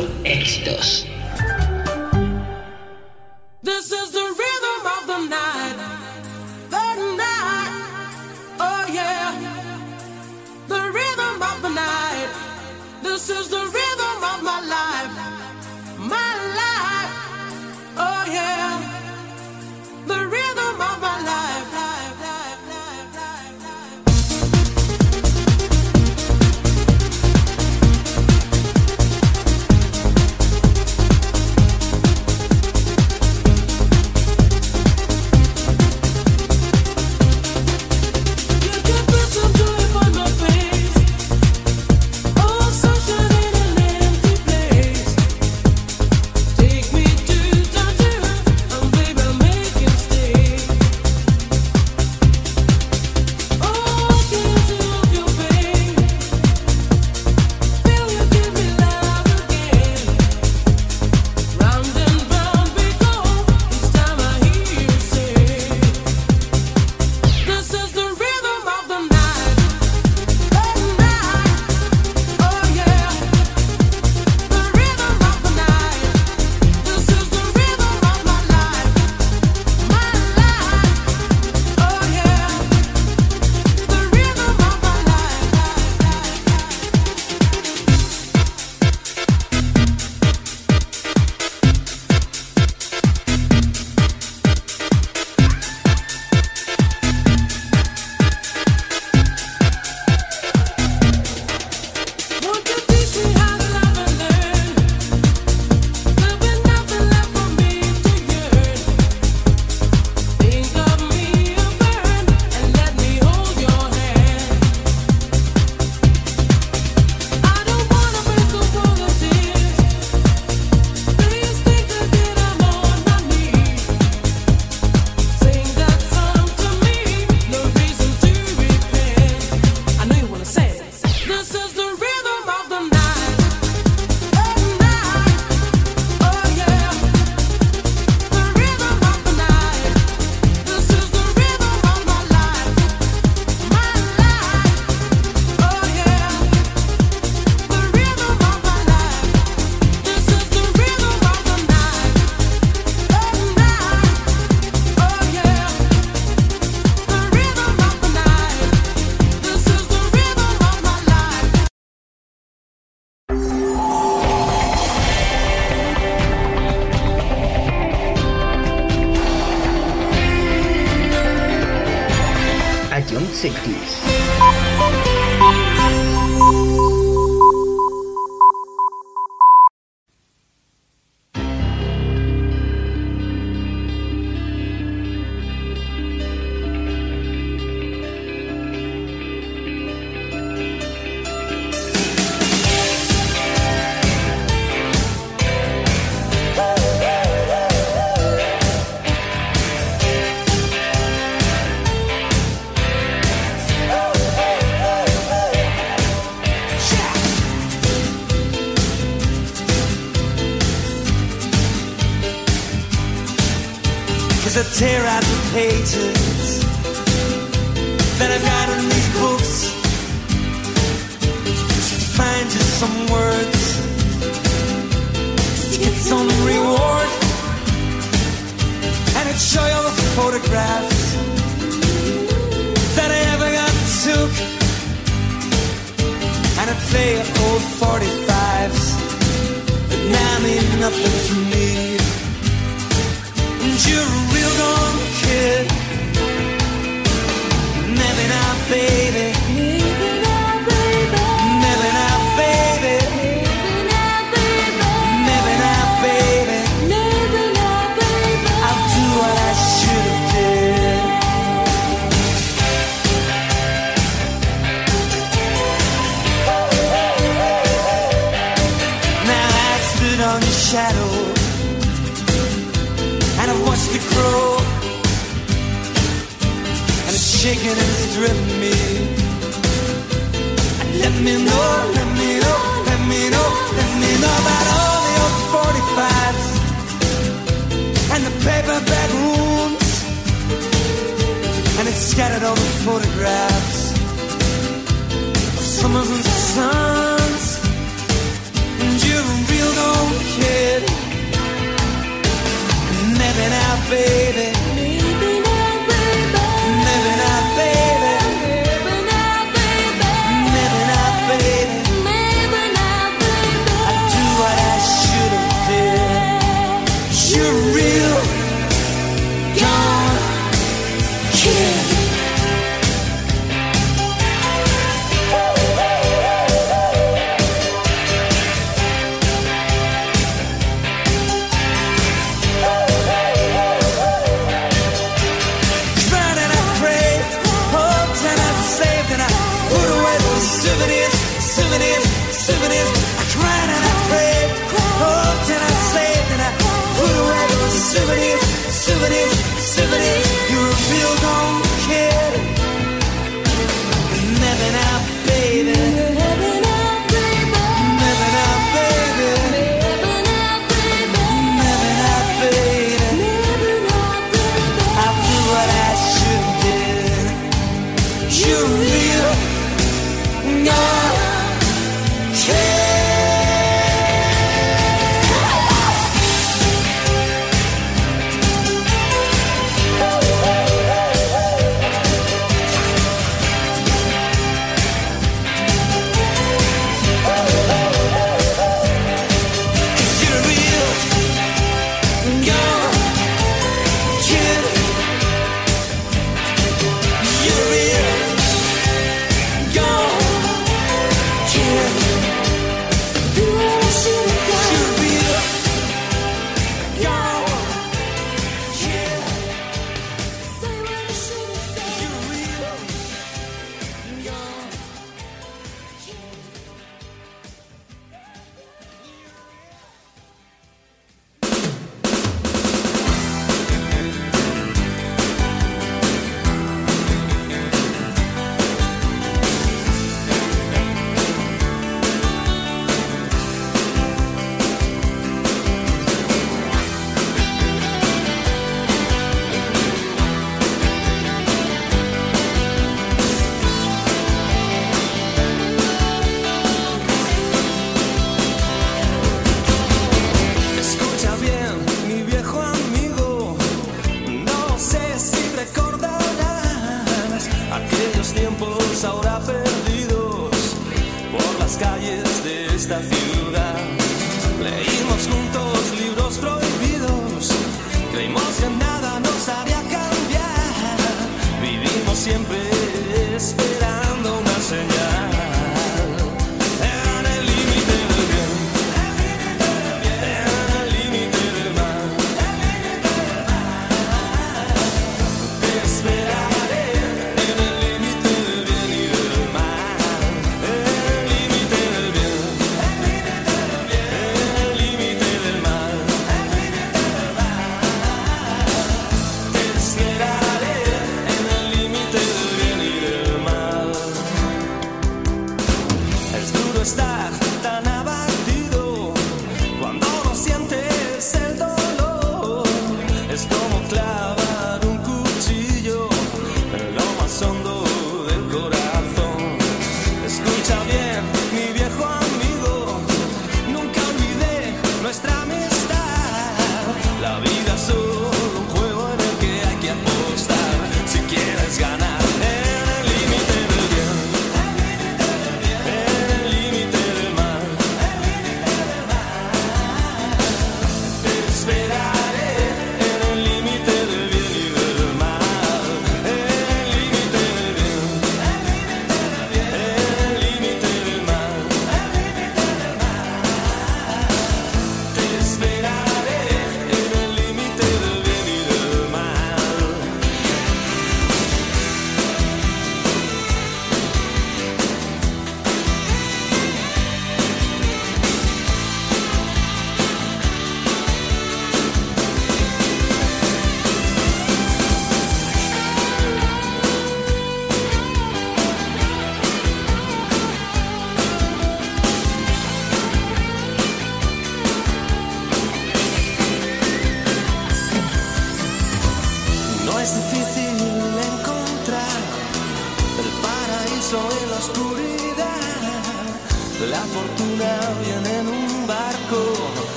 1960s.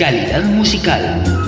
Calidad musical.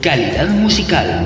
Calidad musical.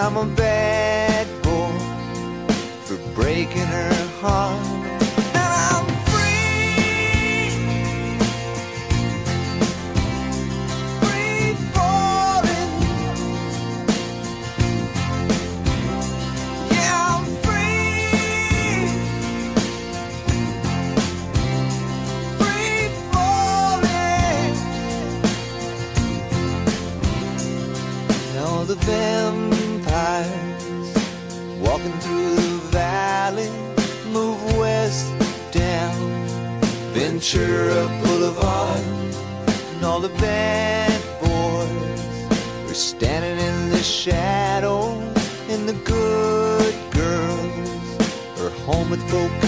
I'm a
bad boy
for breaking her heart. Ventura Boulevard, and all the bad boys were standing in the shadows, and the good girls were home with broken.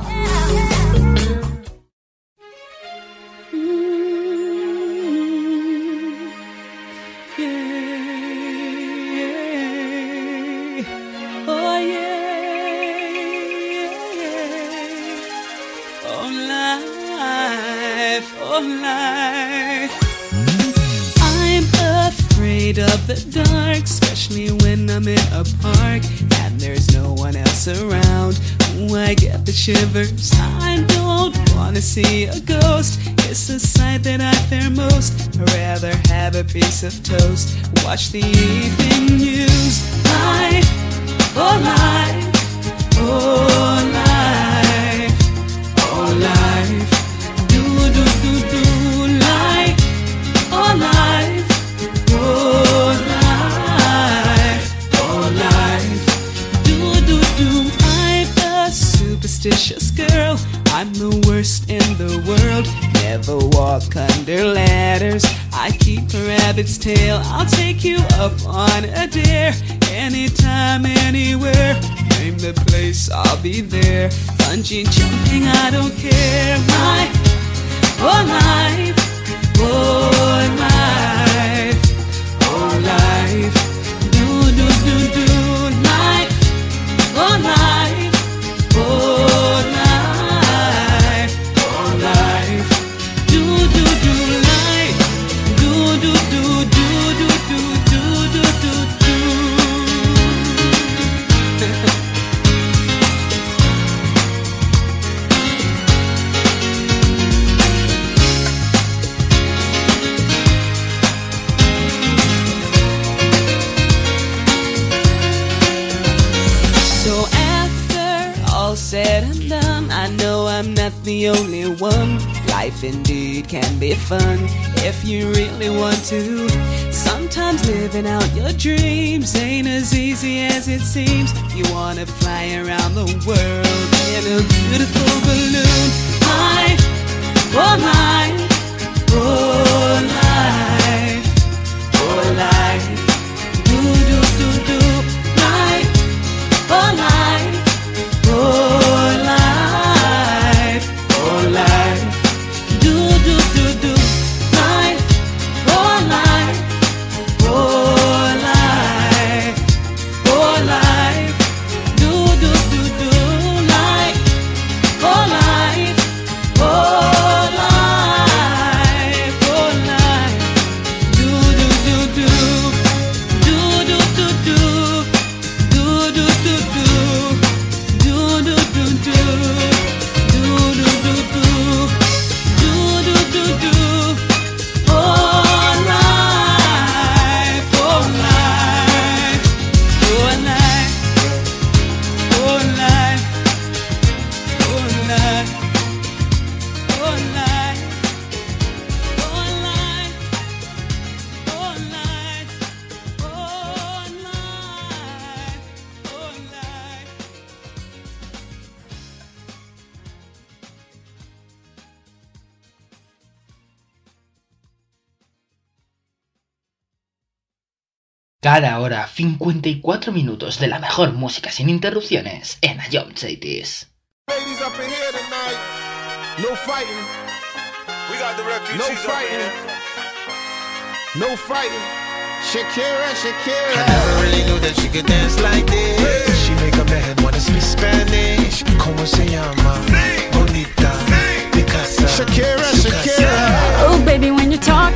of toast. Watch the
54 minutos de la mejor música sin interrupciones en Cities.
Tonight. No fighting.
We got the refugees
No fighting. No fighting. Shakira,
I
Shakira.
never really knew that she could dance like this. She make a man wanna speak Spanish. ¿Cómo se llama? Bonita. Picasa.
Shakira,
su
Shakira.
casa.
Oh, baby, when you talk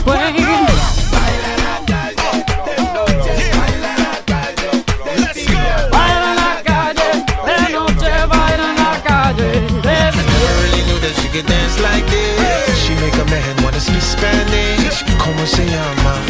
Really knew that she could dance like this. She make a man wanna speak Spanish. ¿Cómo se llama?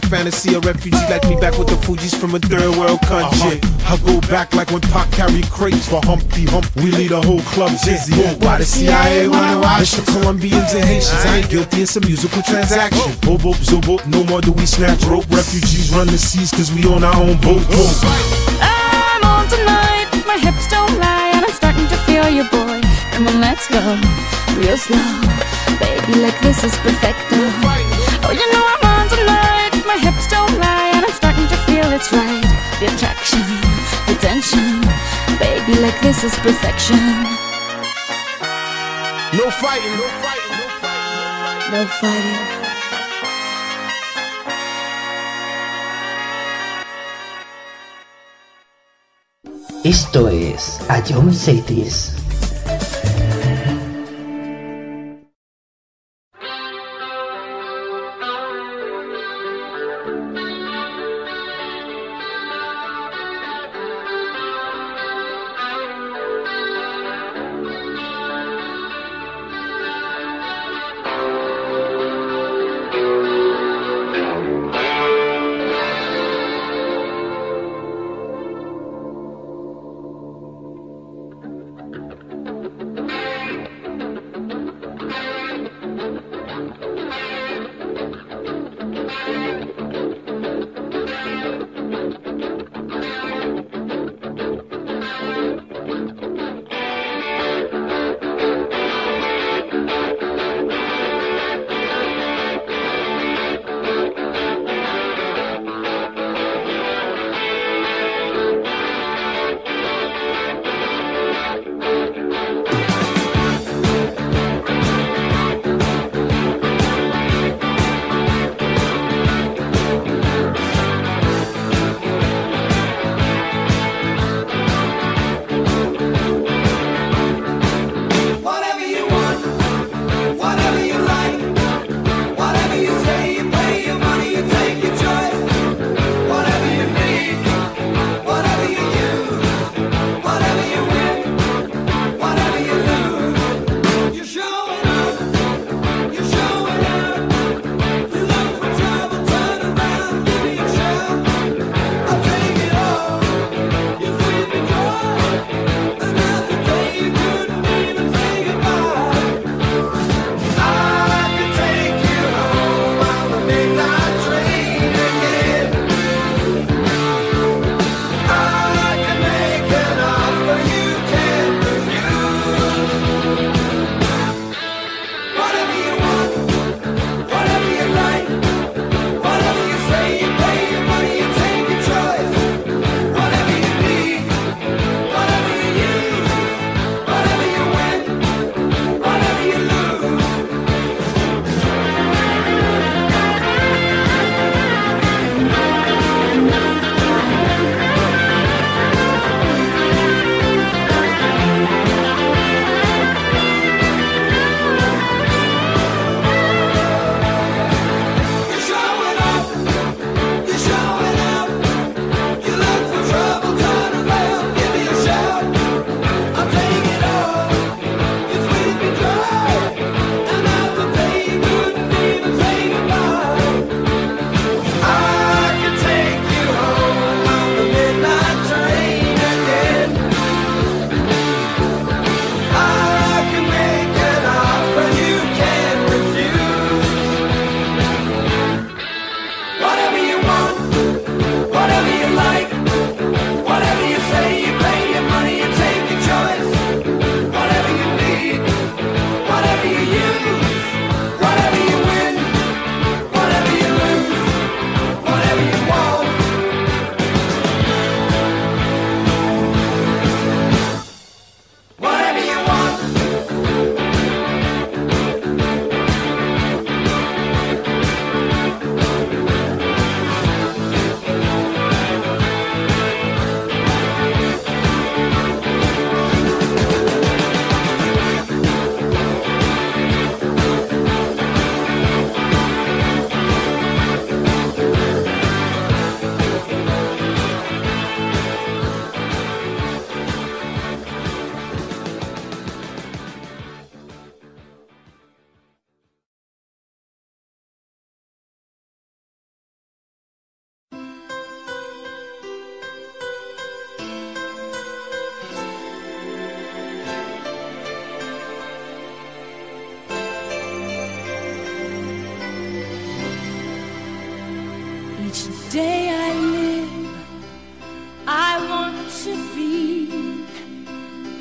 Sexy, I am in fantasy. A refugee like me back with the Fuji's from a third world country. Uh-huh. I go back like when Pac carried crates for Humpty Hump. We lead a whole club dizzy. Oh, why the CIA wanna watch the Colombians and Haitians? I ain't guilty, it's a musical transaction. Oh. Boop, boop, zoop, no more do we snatch rope. Refugees run the seas cause we on our own boat. boat.
I'm on tonight, my hips don't lie, and I'm starting to feel you, boy. Come on, let's go real slow. Baby, like this is perfecto. Oh, you know my hips don't lie And I'm starting to feel it's right. The attraction, the tension Baby, like this is perfection.
No fighting, no fighting, no fighting
No fighting.
Esto es A John Cities.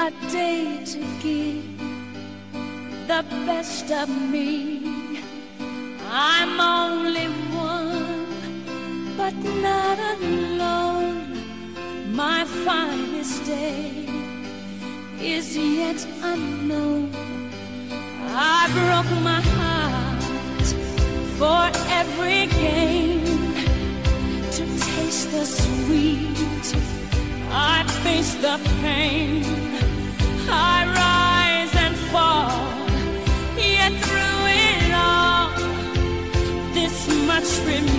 a day
to give the best of me. I'm only one,
but not alone. My finest day is yet unknown. I broke my heart for every gain. to taste the sweet. I face the pain much remains.